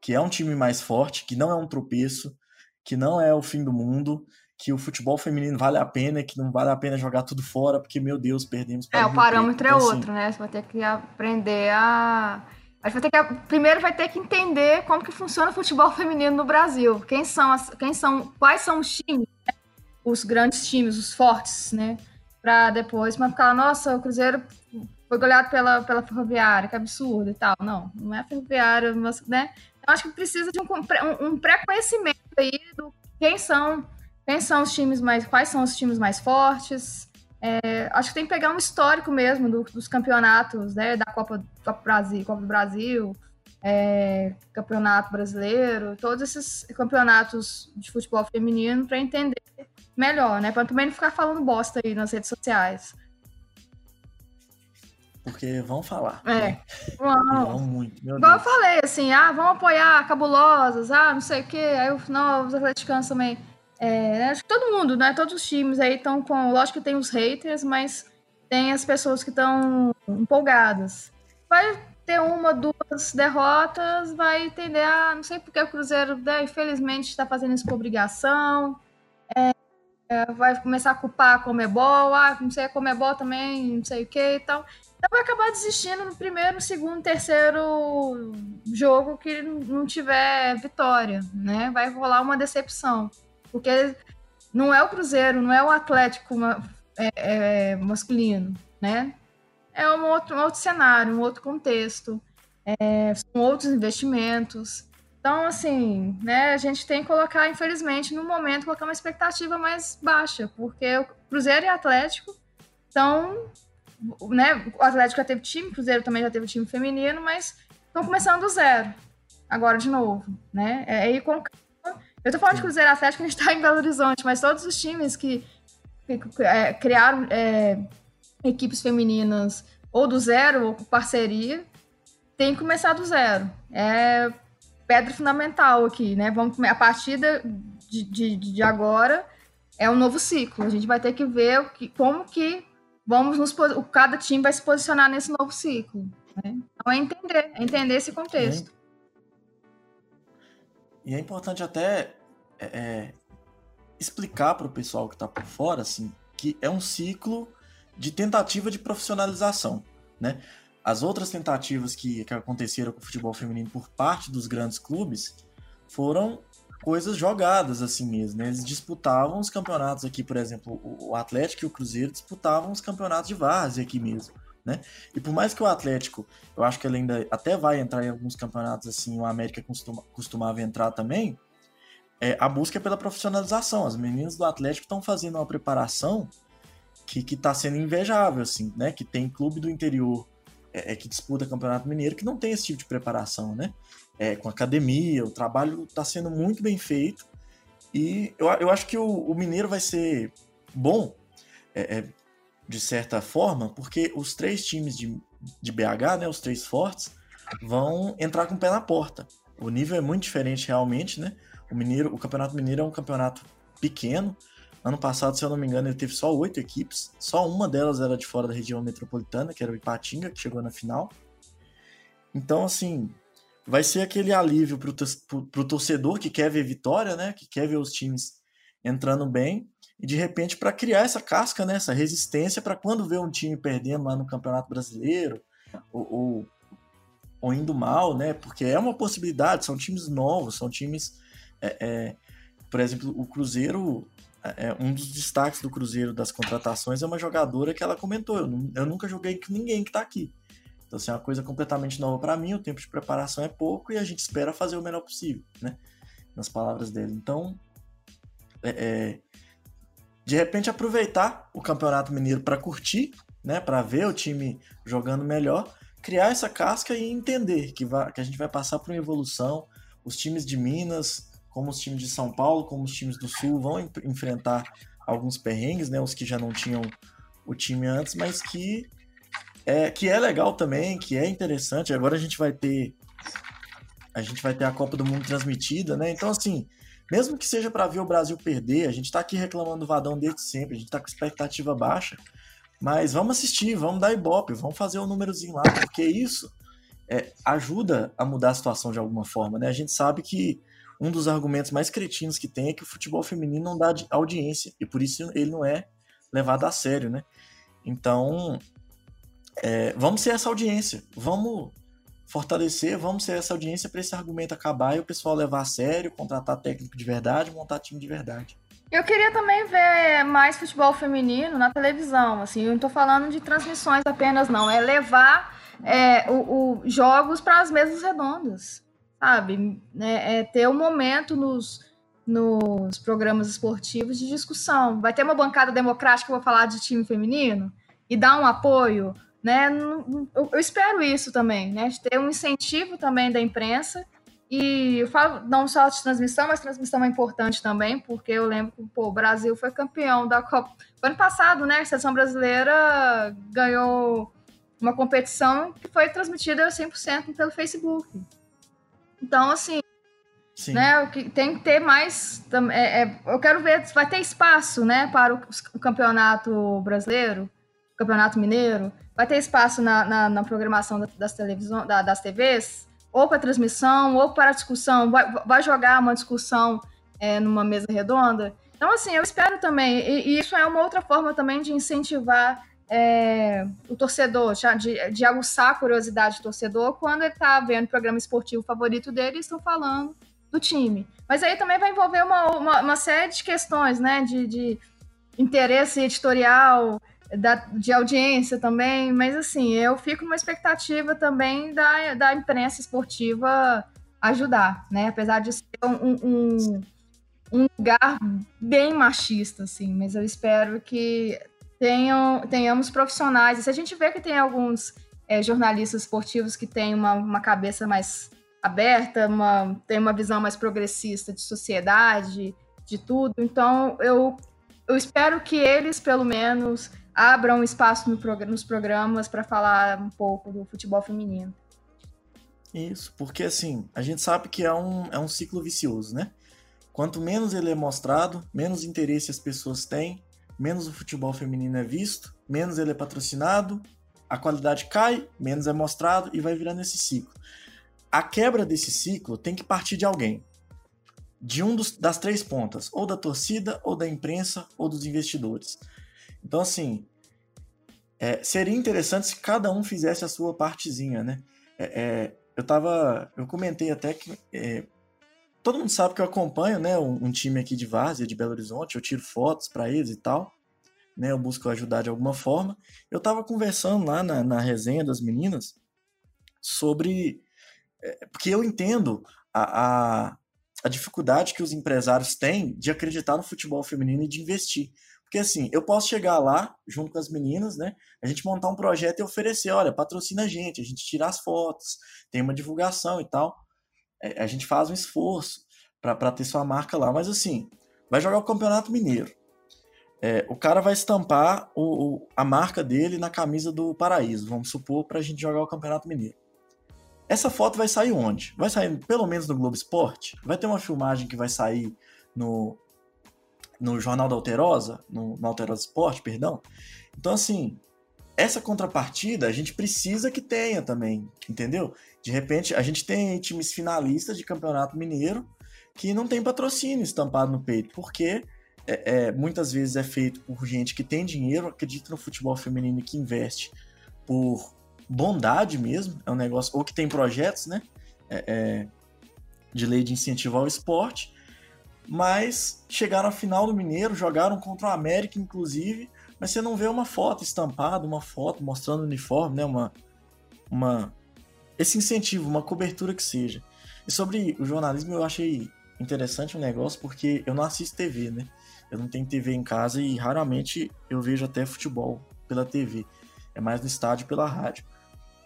Que é um time mais forte, que não é um tropeço, que não é o fim do mundo, que o futebol feminino vale a pena, que não vale a pena jogar tudo fora, porque, meu Deus, perdemos para É, o parâmetro é então, assim, outro, né? Você vai ter que aprender a. A gente vai ter que, primeiro vai ter que entender como que funciona o futebol feminino no Brasil. Quem são as, quem são, quais são os times, né? os grandes times, os fortes, né? Para depois, mas ficar, nossa, o Cruzeiro foi goleado pela, pela Ferroviária, que absurdo e tal. Não, não é Ferroviária, mas, né? Eu acho que precisa de um, um, um pré-conhecimento aí do quem são, quem são os times mais, quais são os times mais fortes. É, acho que tem que pegar um histórico mesmo do, dos campeonatos, né, da Copa, Copa Brasil, Copa do Brasil, é, Campeonato Brasileiro, todos esses campeonatos de futebol feminino para entender melhor, né, para também não ficar falando bosta aí nas redes sociais. Porque vão falar. É. Né? Vão. muito. Meu Igual Deus. eu falei, assim, ah, vão apoiar cabulosas, ah, não sei o quê. Aí não, os atleticanos também. É, acho que todo mundo, né? Todos os times aí estão com. Lógico que tem os haters, mas tem as pessoas que estão empolgadas. Vai ter uma, duas derrotas, vai entender, ah, não sei porque o Cruzeiro, né, infelizmente, está fazendo isso por obrigação. É, é, vai começar a culpar a Comebol, ah, não sei, a Comebol também, não sei o que e tal. Então vai acabar desistindo no primeiro, segundo, terceiro jogo que não tiver vitória, né? Vai rolar uma decepção. Porque não é o Cruzeiro, não é o Atlético é, é, masculino, né? É um outro, um outro cenário, um outro contexto, é, são outros investimentos. Então, assim, né, a gente tem que colocar, infelizmente, no momento, colocar uma expectativa mais baixa, porque o Cruzeiro e o Atlético estão né, o Atlético já teve time, o Cruzeiro também já teve time feminino, mas estão começando do zero. Agora de novo, né? É aí com eu tô falando de Cruzeiro Atlético, a gente tá em Belo Horizonte, mas todos os times que, que é, criaram é, equipes femininas ou do zero, ou com parceria, tem que começar do zero. É pedra fundamental aqui, né? Vamos, a partir de, de, de agora é um novo ciclo. A gente vai ter que ver que, como que vamos nos cada time vai se posicionar nesse novo ciclo. Né? Então é entender, é entender esse contexto. E é importante até é, é explicar para o pessoal que está por fora, assim, que é um ciclo de tentativa de profissionalização, né? As outras tentativas que, que aconteceram com o futebol feminino por parte dos grandes clubes foram coisas jogadas assim mesmo. Né? Eles disputavam os campeonatos aqui, por exemplo, o Atlético e o Cruzeiro disputavam os campeonatos de várzea aqui mesmo. Né? E por mais que o Atlético, eu acho que ele ainda até vai entrar em alguns campeonatos assim, o América costuma, costumava entrar também, é, a busca é pela profissionalização. As meninas do Atlético estão fazendo uma preparação que está sendo invejável, assim, né? Que tem clube do interior é, é, que disputa campeonato mineiro que não tem esse tipo de preparação, né? é, com academia, o trabalho está sendo muito bem feito. E eu, eu acho que o, o Mineiro vai ser bom, é, é, de certa forma, porque os três times de, de BH, né, os três fortes, vão entrar com o pé na porta. O nível é muito diferente realmente, né? O Mineiro, o Campeonato Mineiro é um campeonato pequeno. Ano passado, se eu não me engano, ele teve só oito equipes. Só uma delas era de fora da região metropolitana, que era o Ipatinga, que chegou na final. Então, assim, vai ser aquele alívio para o torcedor que quer ver vitória, né? Que quer ver os times entrando bem e de repente para criar essa casca, né? Essa resistência para quando vê um time perdendo lá no Campeonato Brasileiro ou, ou, ou, indo mal, né? Porque é uma possibilidade. São times novos, são times, é, é, por exemplo, o Cruzeiro é, um dos destaques do Cruzeiro das contratações é uma jogadora que ela comentou: eu, eu nunca joguei com ninguém que está aqui. Então, assim, é uma coisa completamente nova para mim. O tempo de preparação é pouco e a gente espera fazer o melhor possível, né? Nas palavras dele. Então, é, é, de repente, aproveitar o Campeonato Mineiro para curtir, né? Para ver o time jogando melhor, criar essa casca e entender que, vai, que a gente vai passar por uma evolução. Os times de Minas, como os times de São Paulo, como os times do Sul vão enfrentar alguns perrengues, né? Os que já não tinham o time antes, mas que é, que é legal também, que é interessante. Agora a gente vai ter a gente vai ter a Copa do Mundo transmitida, né? Então assim, mesmo que seja para ver o Brasil perder, a gente tá aqui reclamando do Vadão desde sempre, a gente tá com expectativa baixa, mas vamos assistir, vamos dar ibope, vamos fazer o um númerozinho lá, porque isso é, ajuda a mudar a situação de alguma forma, né? A gente sabe que um dos argumentos mais cretinos que tem é que o futebol feminino não dá audiência e por isso ele não é levado a sério, né? Então, é, vamos ser essa audiência, vamos fortalecer, vamos ser essa audiência para esse argumento acabar e o pessoal levar a sério, contratar técnico de verdade, montar time de verdade. Eu queria também ver mais futebol feminino na televisão, assim, eu não estou falando de transmissões apenas, não, é levar é, o, o jogos para as mesas redondas sabe? É, é ter um momento nos, nos programas esportivos de discussão. Vai ter uma bancada democrática que eu vou falar de time feminino e dar um apoio, né? Eu, eu espero isso também, né? De ter um incentivo também da imprensa. E eu falo não só de transmissão, mas transmissão é importante também, porque eu lembro que pô, o Brasil foi campeão da Copa. Ano passado, né? A seleção brasileira ganhou uma competição que foi transmitida 100% pelo Facebook. Então, assim, Sim. né, o que tem que ter mais. É, é, eu quero ver, vai ter espaço, né, para o, o campeonato brasileiro, campeonato mineiro, vai ter espaço na, na, na programação das televisões, da, das TVs, ou para transmissão, ou para discussão, vai, vai jogar uma discussão é, numa mesa redonda. Então, assim, eu espero também, e, e isso é uma outra forma também de incentivar é, o torcedor, de, de aguçar a curiosidade do torcedor quando ele está vendo o programa esportivo favorito dele e estão falando do time. Mas aí também vai envolver uma, uma, uma série de questões, né? De, de interesse editorial, da, de audiência também. Mas assim, eu fico numa expectativa também da, da imprensa esportiva ajudar, né? Apesar de ser um, um, um lugar bem machista, assim, mas eu espero que tenham, tenhamos profissionais. E se a gente vê que tem alguns é, jornalistas esportivos que têm uma, uma cabeça mais aberta, uma, tem uma visão mais progressista de sociedade, de tudo, então eu, eu espero que eles, pelo menos, abram espaço no nos programas para falar um pouco do futebol feminino. Isso, porque assim, a gente sabe que é um, é um ciclo vicioso, né? Quanto menos ele é mostrado, menos interesse as pessoas têm, menos o futebol feminino é visto, menos ele é patrocinado, a qualidade cai, menos é mostrado e vai virando esse ciclo. A quebra desse ciclo tem que partir de alguém. De um dos, das três pontas, ou da torcida, ou da imprensa, ou dos investidores. Então, assim, é, seria interessante se cada um fizesse a sua partezinha, né? É, é, eu tava. Eu comentei até que. É, todo mundo sabe que eu acompanho, né, um, um time aqui de Várzea, de Belo Horizonte, eu tiro fotos para eles e tal, né, eu busco ajudar de alguma forma. Eu tava conversando lá na, na resenha das meninas sobre, é, porque eu entendo a, a, a dificuldade que os empresários têm de acreditar no futebol feminino e de investir. Porque assim, eu posso chegar lá, junto com as meninas, né? A gente montar um projeto e oferecer, olha, patrocina a gente, a gente tira as fotos, tem uma divulgação e tal. É, a gente faz um esforço para ter sua marca lá. Mas assim, vai jogar o Campeonato Mineiro. É, o cara vai estampar o, o, a marca dele na camisa do Paraíso, vamos supor, para a gente jogar o Campeonato Mineiro. Essa foto vai sair onde? Vai sair pelo menos no Globo Esporte? Vai ter uma filmagem que vai sair no, no Jornal da Alterosa, no, no Alterosa Esporte, perdão. Então, assim, essa contrapartida a gente precisa que tenha também, entendeu? De repente, a gente tem times finalistas de campeonato mineiro que não tem patrocínio estampado no peito, porque é, é, muitas vezes é feito por gente que tem dinheiro, acredita no futebol feminino que investe por bondade mesmo, é um negócio, ou que tem projetos, né? É, é de lei de incentivo ao esporte, mas chegaram à final do Mineiro, jogaram contra o América, inclusive, mas você não vê uma foto estampada, uma foto mostrando o uniforme, né? Uma, uma, esse incentivo, uma cobertura que seja. E sobre o jornalismo, eu achei interessante o um negócio, porque eu não assisto TV, né? Eu não tenho TV em casa e raramente eu vejo até futebol pela TV. É mais no estádio pela rádio.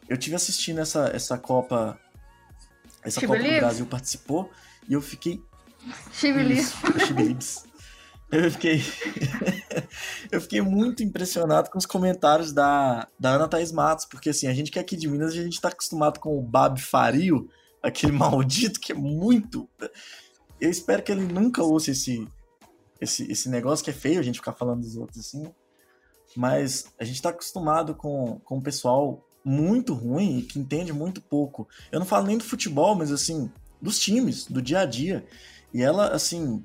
Eu tive assistindo essa, essa Copa. Essa Copa que o Brasil participou e eu fiquei. Chibilibs. Eu fiquei. eu fiquei muito impressionado com os comentários da, da Ana Thaís Matos, porque assim, a gente que é aqui de Minas, a gente tá acostumado com o Bab Fario, aquele maldito que é muito. Eu espero que ele nunca ouça esse, esse, esse negócio que é feio a gente ficar falando dos outros assim. Mas a gente tá acostumado com, com o pessoal muito ruim e que entende muito pouco. Eu não falo nem do futebol, mas assim, dos times, do dia a dia. E ela, assim,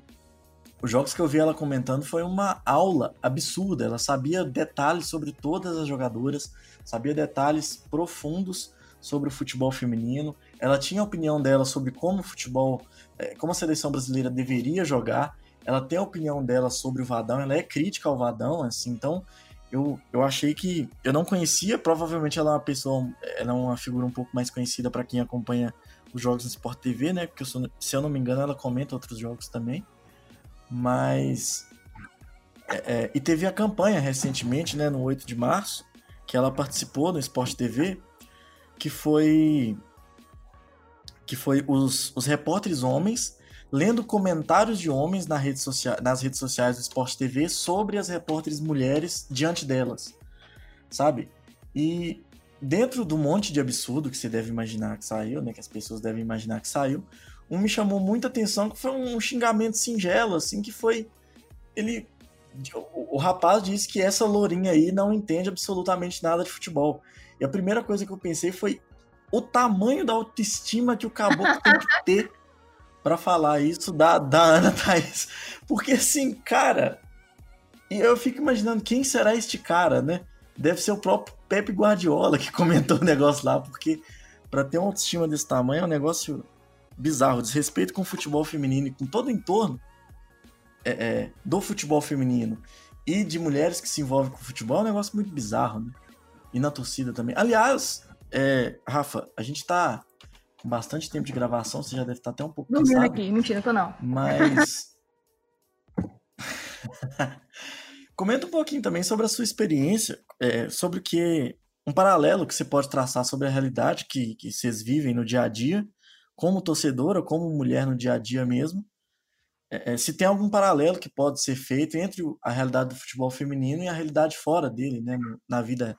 os jogos que eu vi ela comentando foi uma aula absurda. Ela sabia detalhes sobre todas as jogadoras, sabia detalhes profundos sobre o futebol feminino. Ela tinha a opinião dela sobre como o futebol, é, como a seleção brasileira deveria jogar. Ela tem a opinião dela sobre o Vadão, ela é crítica ao Vadão, assim, então eu, eu achei que eu não conhecia, provavelmente ela é uma pessoa, ela é uma figura um pouco mais conhecida para quem acompanha os jogos no Sport TV, né? Porque se eu não me engano, ela comenta outros jogos também. Mas. É, é, e teve a campanha recentemente, né, no 8 de março, que ela participou no Sport TV, que foi. Que foi os, os repórteres homens lendo comentários de homens na rede nas redes sociais do Sport TV sobre as repórteres mulheres diante delas, sabe? E dentro do monte de absurdo que você deve imaginar que saiu, né, que as pessoas devem imaginar que saiu, um me chamou muita atenção que foi um xingamento singelo, assim, que foi. Ele. O, rapaz disse que essa lourinha aí não entende absolutamente nada de futebol. E a primeira coisa que eu pensei foi o tamanho da autoestima que o caboclo tem que ter para falar isso da, da Ana Thaís. Porque assim, cara. E eu fico imaginando quem será este cara, né? Deve ser o próprio Pepe Guardiola que comentou o negócio lá, porque para ter uma autoestima desse tamanho é um negócio bizarro, desrespeito com o futebol feminino e com todo o entorno é, é, do futebol feminino e de mulheres que se envolvem com o futebol é um negócio muito bizarro, né? E na torcida também. Aliás, é, Rafa, a gente tá com bastante tempo de gravação, você já deve estar até um pouco cansado. aqui, mentira eu não. Mas... Comenta um pouquinho também sobre a sua experiência, é, sobre o que... Um paralelo que você pode traçar sobre a realidade que, que vocês vivem no dia a dia como torcedora, como mulher no dia a dia mesmo, é, é, se tem algum paralelo que pode ser feito entre a realidade do futebol feminino e a realidade fora dele, né, na vida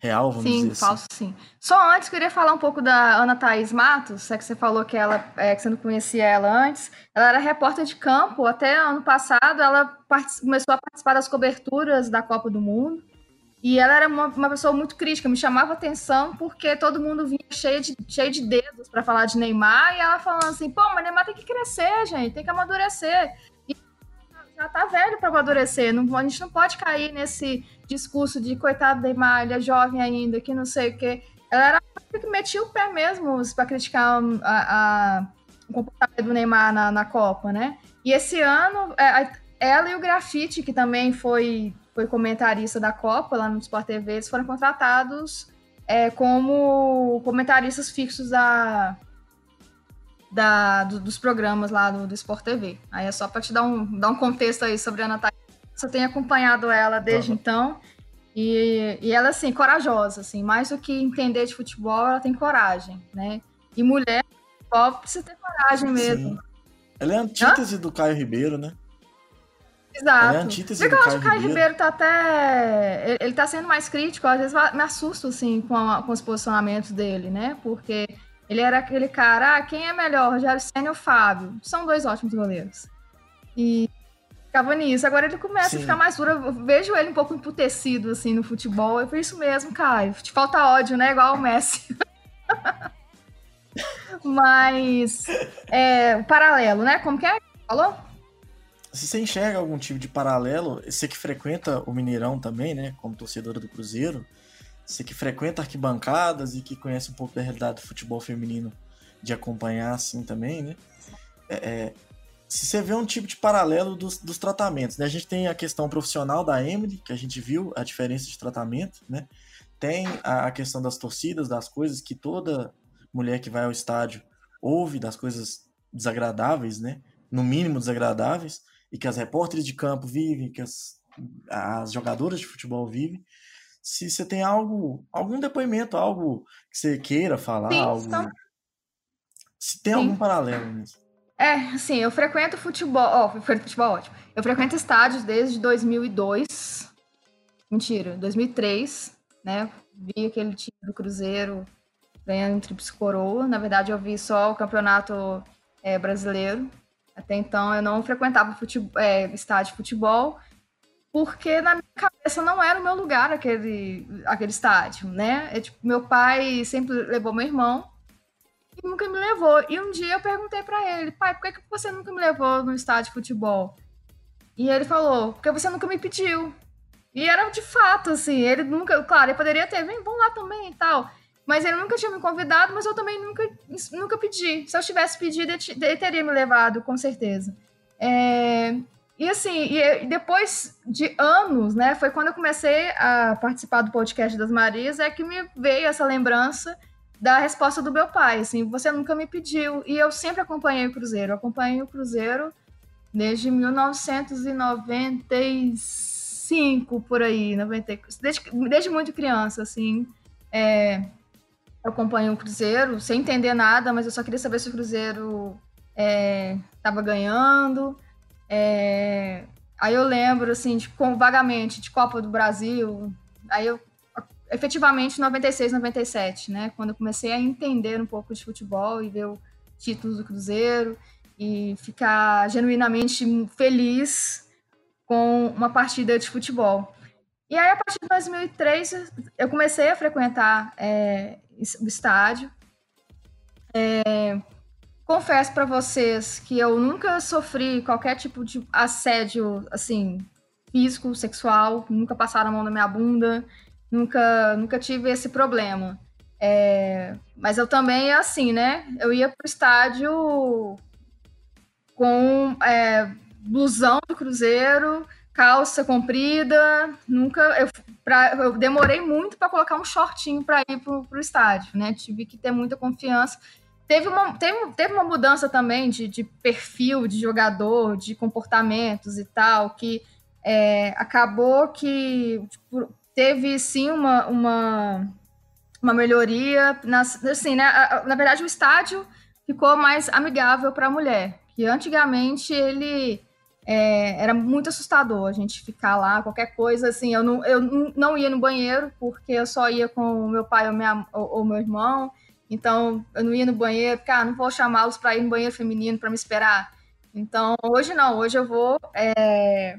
real, vamos sim, dizer assim. Falso, sim, Só antes, queria falar um pouco da Ana Thaís Matos, é que você falou que, ela, é, que você não conhecia ela antes. Ela era repórter de campo, até ano passado ela começou a participar das coberturas da Copa do Mundo. E ela era uma, uma pessoa muito crítica, me chamava atenção porque todo mundo vinha cheio de, cheio de dedos para falar de Neymar e ela falando assim: pô, mas Neymar tem que crescer, gente, tem que amadurecer. E já tá velho para amadurecer, não, a gente não pode cair nesse discurso de coitado Neymar, ele é jovem ainda, que não sei o quê. Ela era que metia o pé mesmo para criticar a, a, o comportamento do Neymar na, na Copa, né? E esse ano, é, ela e o Grafite, que também foi foi comentarista da Copa lá no Sport TV, eles foram contratados é, como comentaristas fixos da, da, do, dos programas lá do, do Sport TV. Aí é só para te dar um, dar um contexto aí sobre a Thaís. Você tem acompanhado ela desde uhum. então. E, e ela, assim, corajosa, assim, mais do que entender de futebol, ela tem coragem, né? E mulher, só precisa ter coragem mesmo. Sim. Ela é a antítese Hã? do Caio Ribeiro, né? Exato. É antítese eu acho que o Caio Ribeiro. Ribeiro tá até. Ele tá sendo mais crítico, às vezes me assusto, assim, com, a, com os posicionamentos dele, né? Porque ele era aquele cara, ah, quem é melhor, Rogério Senna ou Fábio? São dois ótimos goleiros. E ficava nisso. Agora ele começa Sim. a ficar mais duro. Eu vejo ele um pouco emputecido, assim, no futebol. Falei, isso mesmo, Caio. Te falta ódio, né? Igual o Messi. Mas, é, o paralelo, né? Como que é? Falou? Se você enxerga algum tipo de paralelo, você que frequenta o Mineirão também, né, como torcedora do Cruzeiro, você que frequenta arquibancadas e que conhece um pouco da realidade do futebol feminino de acompanhar assim também, né? É, é, se você vê um tipo de paralelo dos, dos tratamentos, né? A gente tem a questão profissional da Emily, que a gente viu a diferença de tratamento, né? Tem a, a questão das torcidas, das coisas que toda mulher que vai ao estádio ouve das coisas desagradáveis, né? No mínimo desagradáveis, e que as repórteres de campo vivem, que as, as jogadoras de futebol vivem. Se você tem algo, algum depoimento, algo que você queira falar, Sim, algo... Então... se tem Sim. algum paralelo nisso. É, assim, eu frequento futebol, ó, oh, futebol ótimo. Eu frequento estádios desde 2002. Mentira, 2003, né? Vi aquele time do Cruzeiro ganhando Tríplice Coroa. Na verdade, eu vi só o campeonato é, brasileiro. Até então, eu não frequentava futebol, é, estádio de futebol, porque na minha cabeça não era o meu lugar aquele, aquele estádio, né? É, tipo, meu pai sempre levou meu irmão e nunca me levou. E um dia eu perguntei para ele, pai, por que, que você nunca me levou no estádio de futebol? E ele falou, porque você nunca me pediu. E era de fato, assim, ele nunca, claro, ele poderia ter, vem, vamos lá também e tal. Mas ele nunca tinha me convidado, mas eu também nunca, nunca pedi. Se eu tivesse pedido, ele teria me levado, com certeza. É, e assim, e depois de anos, né, foi quando eu comecei a participar do podcast das Marias, é que me veio essa lembrança da resposta do meu pai, assim, você nunca me pediu. E eu sempre acompanhei o Cruzeiro. Eu acompanhei o Cruzeiro desde 1995, por aí, 90, desde, desde muito criança, assim. É, eu acompanho o Cruzeiro sem entender nada, mas eu só queria saber se o Cruzeiro estava é, ganhando. É, aí eu lembro, assim, de, com, vagamente, de Copa do Brasil. Aí eu, efetivamente, 96, 97, né? Quando eu comecei a entender um pouco de futebol e ver o título do Cruzeiro e ficar genuinamente feliz com uma partida de futebol. E aí, a partir de 2003, eu comecei a frequentar é, o estádio. É, confesso para vocês que eu nunca sofri qualquer tipo de assédio, assim, físico, sexual, nunca passaram a mão na minha bunda, nunca, nunca tive esse problema. É, mas eu também, assim, né? Eu ia pro estádio com é, blusão do Cruzeiro, calça comprida, nunca. Eu, pra, eu demorei muito para colocar um shortinho para ir pro, pro estádio, né? Tive que ter muita confiança. Teve uma, teve, teve uma mudança também de, de perfil de jogador, de comportamentos e tal, que é, acabou que tipo, teve sim uma, uma, uma melhoria. Nas, assim, né? Na verdade, o estádio ficou mais amigável para a mulher, que antigamente ele é, era muito assustador a gente ficar lá, qualquer coisa, assim, eu não, eu não ia no banheiro, porque eu só ia com meu pai ou, minha, ou, ou meu irmão, então eu não ia no banheiro, porque, ah, não vou chamá-los para ir no banheiro feminino para me esperar. Então, hoje não, hoje eu vou, é,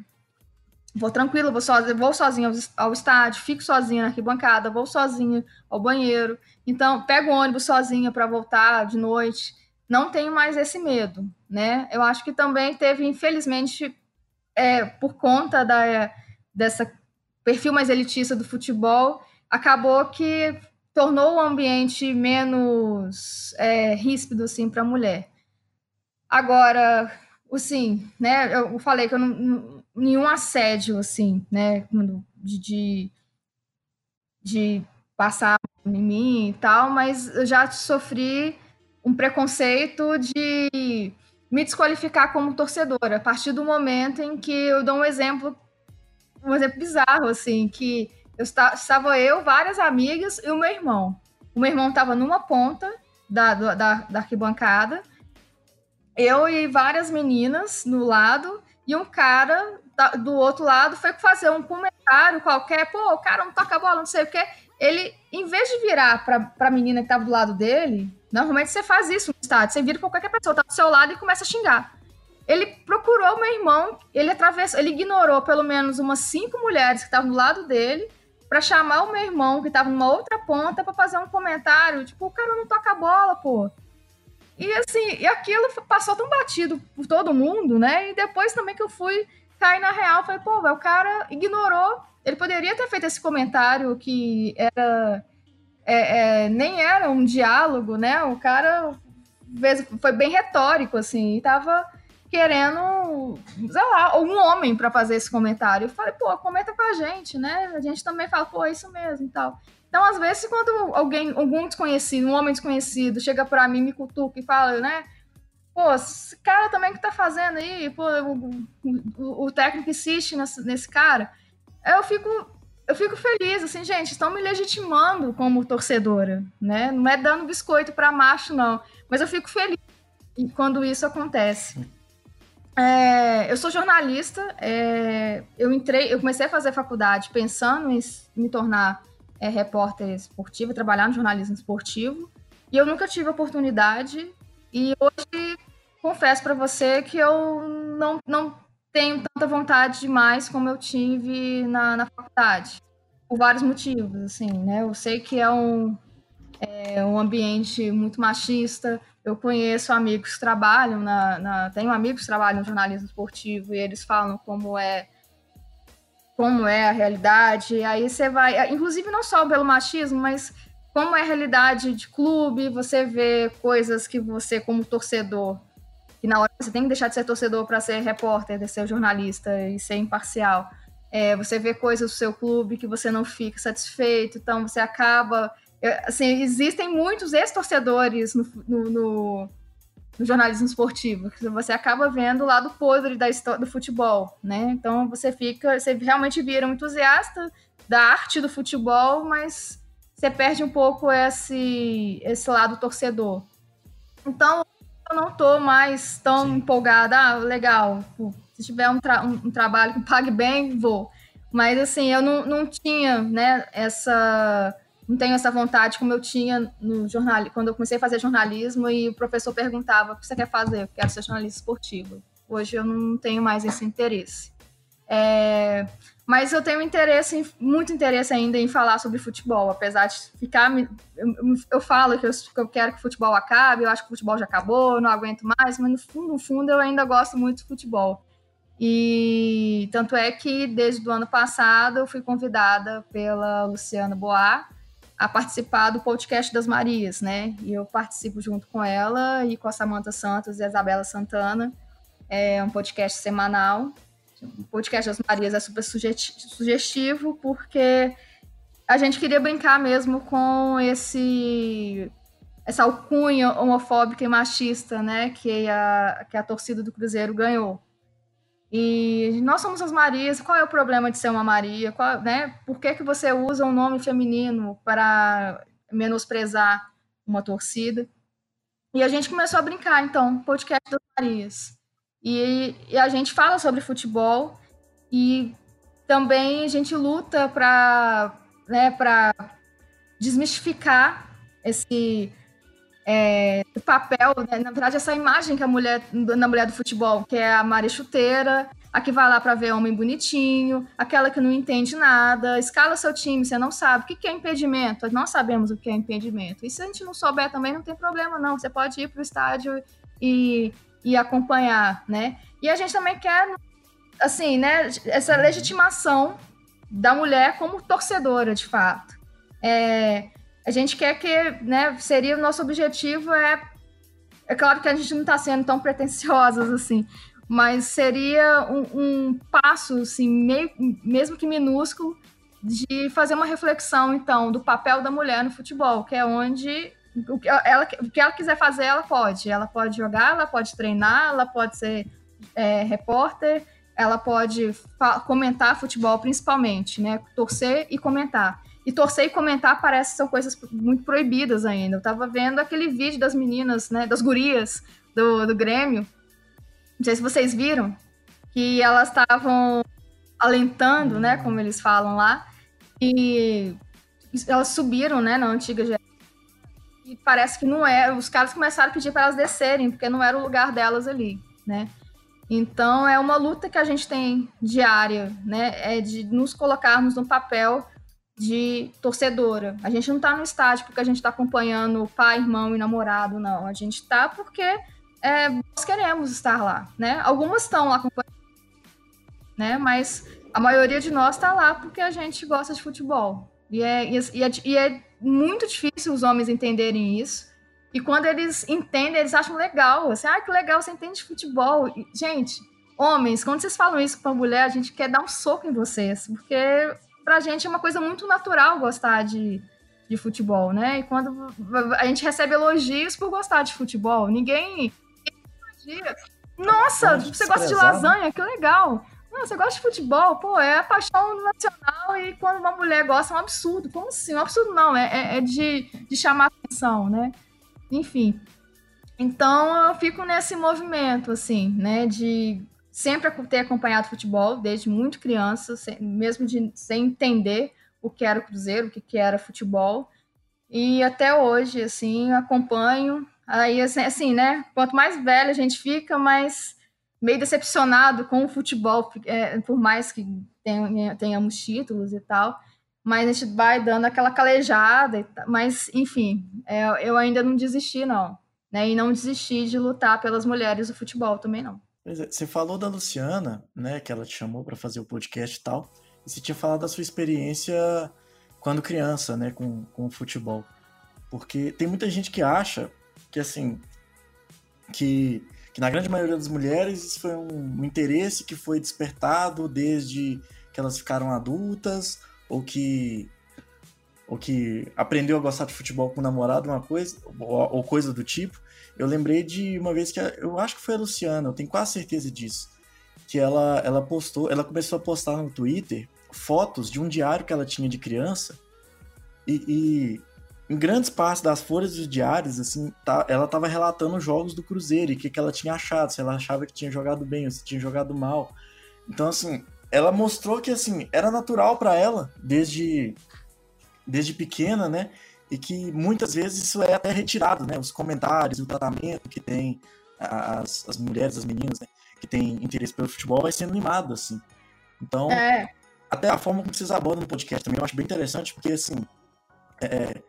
vou tranquilo, vou, sozinho, vou sozinho ao, ao estádio, fico sozinha na arquibancada, vou sozinha ao banheiro, então pego o ônibus sozinha para voltar de noite, não tenho mais esse medo, né? Eu acho que também teve, infelizmente, é, por conta da, dessa perfil mais elitista do futebol, acabou que tornou o ambiente menos é, ríspido assim para a mulher. Agora, assim, né? Eu falei que eu não, nenhum assédio assim, né? De, de, de passar em mim e tal, mas eu já sofri um preconceito de me desqualificar como torcedora, a partir do momento em que eu dou um exemplo, um exemplo bizarro, assim, que eu estava eu, várias amigas e o meu irmão. O meu irmão estava numa ponta da, da, da arquibancada, eu e várias meninas no lado, e um cara do outro lado foi fazer um comentário qualquer, pô, o cara não toca a bola, não sei o quê. Ele, em vez de virar para a menina que estava do lado dele, Normalmente você faz isso no estádio, você vira pra qualquer pessoa, tá do seu lado e começa a xingar. Ele procurou meu irmão, ele atravessou, ele ignorou pelo menos umas cinco mulheres que estavam do lado dele para chamar o meu irmão, que estava numa outra ponta, para fazer um comentário, tipo, o cara não toca a bola, pô. E assim, e aquilo passou tão batido por todo mundo, né? E depois também que eu fui cair na real, falei, pô, o cara ignorou. Ele poderia ter feito esse comentário que era é, é, nem era um diálogo, né? O cara foi bem retórico, assim, e tava querendo, sei lá, um homem para fazer esse comentário. Eu falei, pô, comenta com a gente, né? A gente também fala, pô, é isso mesmo e tal. Então, às vezes, quando alguém, algum desconhecido, um homem desconhecido, chega para mim, me cutuca e fala, né? Pô, esse cara também que tá fazendo aí, pô, o, o, o técnico insiste nesse, nesse cara. Eu fico, eu fico feliz, assim, gente, estão me legitimando como torcedora, né? Não é dando biscoito para macho, não. Mas eu fico feliz quando isso acontece. É, eu sou jornalista, é, eu entrei, eu comecei a fazer faculdade pensando em me tornar é, repórter esportivo, trabalhar no jornalismo esportivo, e eu nunca tive oportunidade, e hoje confesso para você que eu não, não tenho tanta vontade demais como eu tive na, na faculdade, por vários motivos, assim, né, eu sei que é um, é um ambiente muito machista, eu conheço amigos que trabalham na, na, tenho amigos que trabalham no jornalismo esportivo e eles falam como é como é a realidade. Aí você vai, inclusive não só pelo machismo, mas como é a realidade de clube, você vê coisas que você como torcedor, que na hora você tem que deixar de ser torcedor para ser repórter, de ser jornalista e ser imparcial. É, você vê coisas do seu clube que você não fica satisfeito, então você acaba assim, existem muitos ex-torcedores no, no, no, no, jornalismo esportivo, que você acaba vendo o lado podre da história do futebol, né? Então você fica, você realmente vira um entusiasta da arte do futebol, mas você perde um pouco esse, esse lado torcedor. Então, eu não tô mais tão Sim. empolgada, ah, legal, se tiver um, tra um, um trabalho que pague bem, vou. Mas assim, eu não, não tinha, né, essa não tenho essa vontade como eu tinha no jornal, quando eu comecei a fazer jornalismo e o professor perguntava o que você quer fazer, eu quero ser jornalista esportivo. Hoje eu não tenho mais esse interesse. É, mas eu tenho interesse, muito interesse ainda em falar sobre futebol, apesar de ficar. Eu, falo que eu, que eu, quero que o futebol acabe, eu acho que o futebol já acabou, não aguento mais, mas no fundo, no fundo eu ainda gosto muito de futebol. E tanto é que desde o ano passado eu fui convidada pela Luciana Boar a participar do podcast das Marias, né? E eu participo junto com ela e com a Samanta Santos e a Isabela Santana. É um podcast semanal. O podcast das Marias é super sugestivo porque a gente queria brincar mesmo com esse essa alcunha homofóbica e machista, né, que a, que a torcida do Cruzeiro ganhou. E nós somos as Marias, qual é o problema de ser uma Maria? Qual, né? Por que, que você usa um nome feminino para menosprezar uma torcida? E a gente começou a brincar, então, podcast das Marias. E, e a gente fala sobre futebol e também a gente luta para né, desmistificar esse é, papel, né? na verdade, essa imagem que a mulher, na mulher do futebol, que é a Maria Chuteira, a que vai lá para ver homem bonitinho, aquela que não entende nada, escala seu time, você não sabe. O que é impedimento? Nós sabemos o que é impedimento. E se a gente não souber também, não tem problema, não. Você pode ir para o estádio e, e acompanhar, né? E a gente também quer, assim, né, essa legitimação da mulher como torcedora, de fato. É, a gente quer que, né, seria o nosso objetivo é é claro que a gente não está sendo tão pretensiosas assim, mas seria um, um, passo, assim, meio, mesmo que minúsculo, de fazer uma reflexão, então, do papel da mulher no futebol, que é onde o que ela, o que ela quiser fazer, ela pode. Ela pode jogar, ela pode treinar, ela pode ser é, repórter, ela pode comentar futebol, principalmente, né? Torcer e comentar. E torcer e comentar parece que são coisas muito proibidas ainda. Eu tava vendo aquele vídeo das meninas, né, das gurias do, do Grêmio. Não sei se vocês viram, que elas estavam alentando, né, como eles falam lá, e elas subiram, né, na antiga e parece que não é, os caras começaram a pedir para elas descerem, porque não era o lugar delas ali, né? Então é uma luta que a gente tem diária, né? É de nos colocarmos no papel de torcedora. A gente não está no estádio porque a gente está acompanhando pai, irmão e namorado, não. A gente está porque é, nós queremos estar lá, né? Algumas estão lá acompanhando, né? Mas a maioria de nós está lá porque a gente gosta de futebol. E é, e, é, e é muito difícil os homens entenderem isso. E quando eles entendem, eles acham legal. Assim, ah, que legal, você entende de futebol. E, gente, homens, quando vocês falam isso pra mulher, a gente quer dar um soco em vocês. Porque pra gente é uma coisa muito natural gostar de, de futebol, né? E quando a gente recebe elogios por gostar de futebol, ninguém. Nossa, você gosta de lasanha, que legal. Não, você gosta de futebol, pô, é a paixão nacional e quando uma mulher gosta é um absurdo. Como assim? Um absurdo não, é, é, é de, de chamar atenção, né? Enfim. Então eu fico nesse movimento, assim, né? De sempre ter acompanhado futebol desde muito criança, mesmo de, sem entender o que era o Cruzeiro, o que era futebol. E até hoje, assim, acompanho. Aí, assim, né? Quanto mais velha a gente fica, mais meio decepcionado com o futebol, é, por mais que tenhamos títulos e tal. Mas a gente vai dando aquela calejada. Mas, enfim, é, eu ainda não desisti, não. Né? E não desisti de lutar pelas mulheres do futebol também, não. É, você falou da Luciana, né? Que ela te chamou para fazer o podcast e tal. E você tinha falado da sua experiência quando criança, né, com, com o futebol. Porque tem muita gente que acha que, assim, que, que na grande maioria das mulheres isso foi um, um interesse que foi despertado desde que elas ficaram adultas, ou que ou que aprendeu a gostar de futebol com o namorado, uma coisa, ou, ou, coisa do tipo. Eu lembrei de uma vez que eu acho que foi a Luciana, eu tenho quase certeza disso, que ela ela postou, ela começou a postar no Twitter fotos de um diário que ela tinha de criança e, e em grandes partes das folhas dos diários, assim, tá, ela estava relatando jogos do Cruzeiro e o que, que ela tinha achado, se ela achava que tinha jogado bem ou se tinha jogado mal. Então, assim, ela mostrou que, assim, era natural para ela, desde, desde pequena, né? E que muitas vezes isso é até retirado, né? Os comentários, o tratamento que tem as, as mulheres, as meninas, né? Que têm interesse pelo futebol vai sendo limado, assim. Então, é até a forma como vocês abordam no podcast também eu acho bem interessante, porque, assim, é,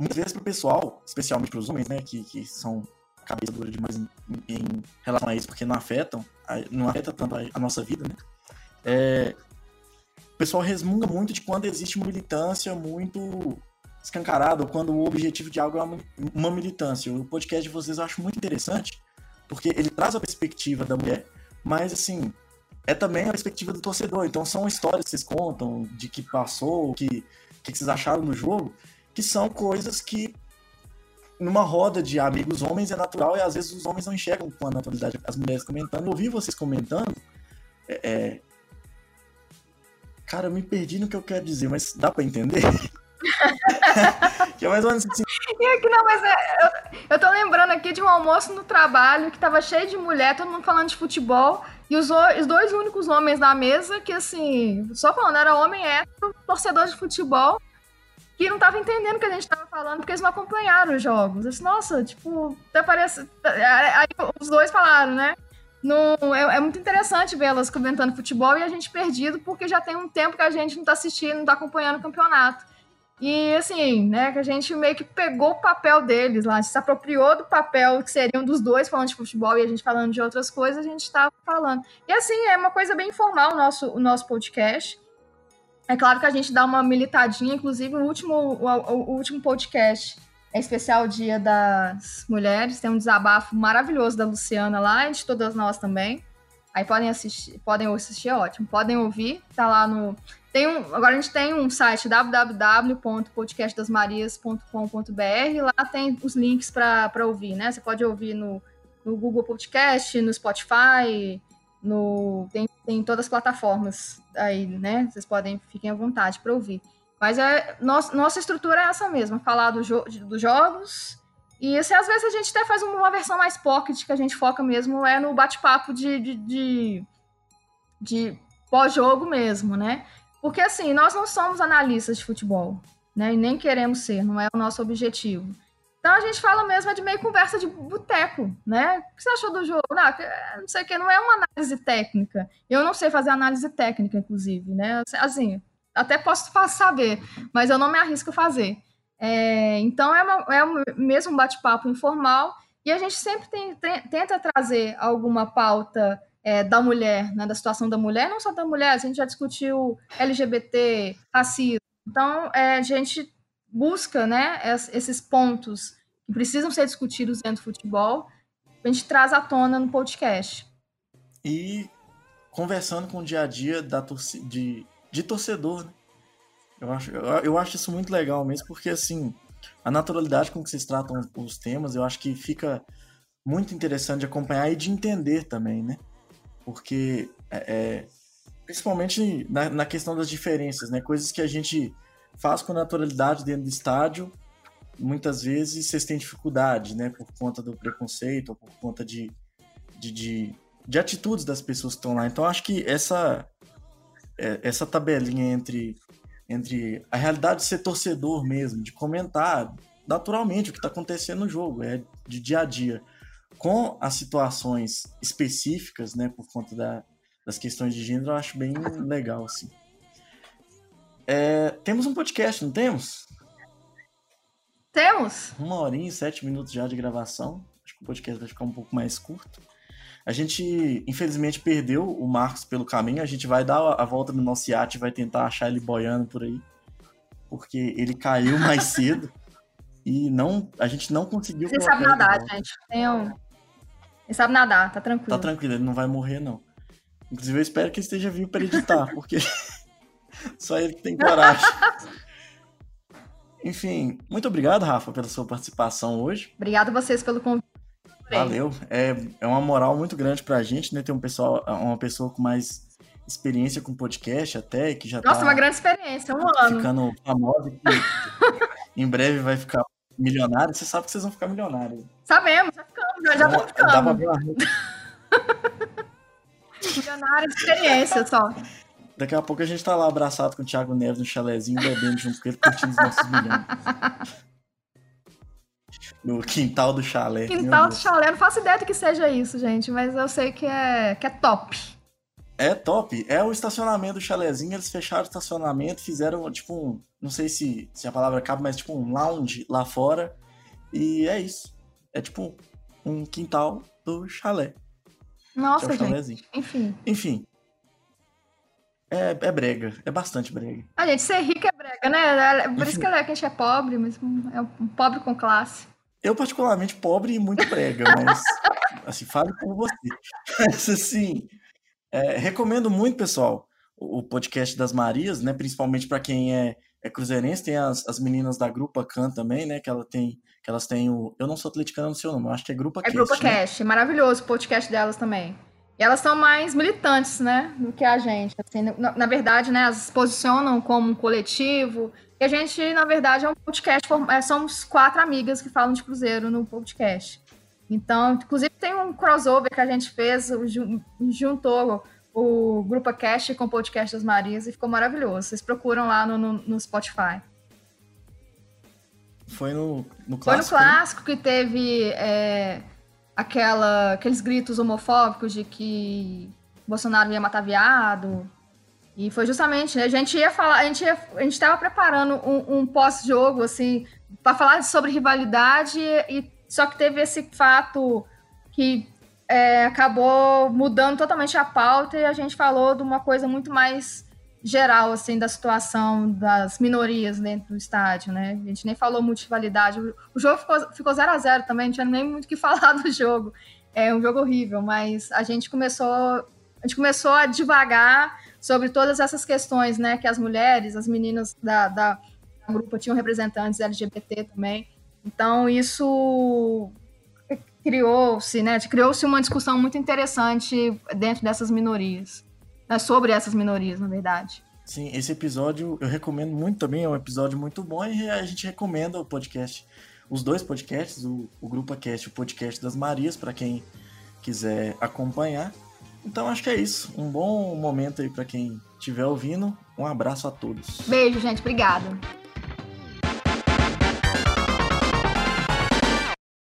muitas vezes pro pessoal, especialmente pros homens, né, que, que são cabeça dura demais em, em, relação a isso, porque não afetam, não afeta tanto a, a nossa vida, né, é, o pessoal resmunga muito de quando existe uma militância muito escancarada, ou quando o objetivo de algo é uma, militância. O podcast de vocês eu acho muito interessante, porque ele traz a perspectiva da mulher, mas, assim, é também a perspectiva do torcedor. Então são histórias que vocês contam de que passou, o que, que vocês acharam no jogo, que são coisas que numa roda de amigos homens é natural e às vezes os homens não enxergam com a naturalidade as mulheres comentando. Eu ouvi vocês comentando. É, é... Cara, eu me perdi no que eu quero dizer, mas dá para entender? que é mais ou menos assim. Aqui, não, mas é, eu, eu tô lembrando aqui de um almoço no trabalho que tava cheio de mulher, todo mundo falando de futebol. E os, os dois únicos homens na mesa que, assim, só falando, era homem hétero, torcedor de futebol, que não tava entendendo o que a gente tava falando, porque eles não acompanharam os jogos. Eu disse, nossa, tipo, até parece. Aí os dois falaram, né? No, é, é, muito interessante vê-las comentando futebol e a gente perdido, porque já tem um tempo que a gente não tá assistindo, não tá acompanhando o campeonato. E assim, né, que a gente meio que pegou o papel deles lá, se apropriou do papel que seriam dos dois falando de futebol e a gente falando de outras coisas, a gente estava falando. E assim, é uma coisa bem informal o nosso, o nosso podcast. É claro que a gente dá uma militadinha, inclusive o último, o, o último podcast é especial Dia das Mulheres, tem um desabafo maravilhoso da Luciana lá e de todas nós também. Aí podem assistir, podem assistir, é ótimo. Podem ouvir, tá lá no. Tem um, agora a gente tem um site www.podcastdasmarias.com.br. Lá tem os links para ouvir, né? Você pode ouvir no, no Google Podcast, no Spotify, no tem, tem todas as plataformas aí, né? Vocês podem, fiquem à vontade para ouvir. Mas é, nossa, nossa estrutura é essa mesma, falar do jo dos jogos, e assim, às vezes a gente até faz uma versão mais pocket, que a gente foca mesmo é no bate-papo de, de, de, de pós-jogo mesmo, né? Porque assim, nós não somos analistas de futebol, né? E nem queremos ser, não é o nosso objetivo. Então a gente fala mesmo é de meio conversa de boteco, né? O que você achou do jogo? Não, não sei o que, não é uma análise técnica. Eu não sei fazer análise técnica, inclusive, né? Assim, até posso saber, mas eu não me arrisco a fazer. É, então é, uma, é um mesmo bate-papo informal e a gente sempre tem, tem, tenta trazer alguma pauta é, da mulher, né, da situação da mulher, não só da mulher, a gente já discutiu LGBT, racismo. Então é, a gente busca né, esses pontos que precisam ser discutidos dentro do futebol, a gente traz à tona no podcast. E conversando com o dia a dia da torcida, de, de torcedor, né? Eu acho, eu acho isso muito legal mesmo, porque assim, a naturalidade com que vocês tratam os temas, eu acho que fica muito interessante de acompanhar e de entender também, né? Porque é, é, principalmente na, na, questão das diferenças, né? Coisas que a gente faz com naturalidade dentro do estádio, muitas vezes vocês têm dificuldade, né? Por conta do preconceito, ou por conta de, de, de, de atitudes das pessoas que estão lá. Então acho que essa, é, essa tabelinha entre entre a realidade de ser torcedor mesmo, de comentar naturalmente o que está acontecendo no jogo, é de dia a dia, com as situações específicas, né, por conta da, das questões de gênero, eu acho bem legal, assim. É, temos um podcast, não temos? Temos. Uma horinha e sete minutos já de gravação. Acho que o podcast vai ficar um pouco mais curto. A gente, infelizmente, perdeu o Marcos pelo caminho. A gente vai dar a volta no nosso iate e vai tentar achar ele boiando por aí. Porque ele caiu mais cedo. e não, a gente não conseguiu. Ele sabe nadar, gente. Um... Ele sabe nadar, tá tranquilo. Tá tranquilo, ele não vai morrer, não. Inclusive, eu espero que ele esteja vivo para editar, porque só ele que tem coragem. Enfim, muito obrigado, Rafa, pela sua participação hoje. Obrigado a vocês pelo convite. Valeu. É, é uma moral muito grande pra gente, né? Ter um pessoal, uma pessoa com mais experiência com podcast até, que já Nossa, tá uma grande experiência, um ano. ficando famosa, que em breve vai ficar milionário. Você sabe que vocês vão ficar milionários. Sabemos, já ficamos, já, já Dá- ficando. dá pra Milionário de experiência só. Daqui a pouco a gente tá lá abraçado com o Thiago Neves no chalezinho, bebendo junto com ele, curtindo os nossos milhões. No quintal do chalé. Quintal do chalé, não faço ideia do que seja isso, gente, mas eu sei que é, que é top. É top. É o estacionamento do chalezinho. Eles fecharam o estacionamento, fizeram tipo um. Não sei se, se a palavra cabe, mas tipo um lounge lá fora. E é isso. É tipo um quintal do chalé. é Nossa, o gente. Enfim. Enfim. É, é brega. É bastante brega. A gente ser rico é brega, né? É Por isso que é que a gente é pobre, mas é um pobre com classe. Eu, particularmente, pobre e muito brega, mas. assim, fale por você. Mas, assim. é, recomendo muito, pessoal, o, podcast das Marias, né? Principalmente para quem é, é cruzeirense. Tem as, as meninas da Grupa Can também, né? Que, ela tem, que elas têm o. Eu não sou atleticano, não sei o nome, acho que é Grupa É Cast, Grupo né? Cash, maravilhoso o podcast delas também. Elas são mais militantes, né, do que a gente. Assim, na, na verdade, né, elas se posicionam como um coletivo. E a gente, na verdade, é um podcast. é, somos quatro amigas que falam de Cruzeiro no podcast. Então, inclusive, tem um crossover que a gente fez, juntou o Grupo Cash com o podcast das Marias e ficou maravilhoso. Vocês procuram lá no, no, no Spotify. Foi no, no Foi no clássico. né? clássico que teve é, aquela, aqueles gritos homofóbicos de que Bolsonaro ia matar viado. E foi justamente, né, a gente ia falar, a gente ia, a gente estava preparando um, um pós-jogo assim para falar sobre rivalidade e só que teve esse fato que é, acabou mudando totalmente a pauta e a gente falou de uma coisa muito mais geral, assim, da situação das minorias dentro do estádio, né? A gente nem falou muito de rivalidade. O, jogo ficou, ficou 0 a 0 também, não tinha nem muito o que falar do jogo. É um jogo horrível, mas a gente começou, a gente começou a divagar sobre todas essas questões, né? Que as mulheres, as meninas da, da, da grupo tinham representantes LGBT também. Então, isso criou-se, né? Criou-se uma discussão muito interessante dentro dessas minorias. Né, sobre essas minorias, na verdade. Sim, esse episódio eu recomendo muito também, é um episódio muito bom e a gente recomenda o podcast, os dois podcasts, o, o Grupo Cast e o podcast das Marias, para quem quiser acompanhar. Então acho que é isso. Um bom momento aí para quem estiver ouvindo. Um abraço a todos. Beijo, gente. Obrigada.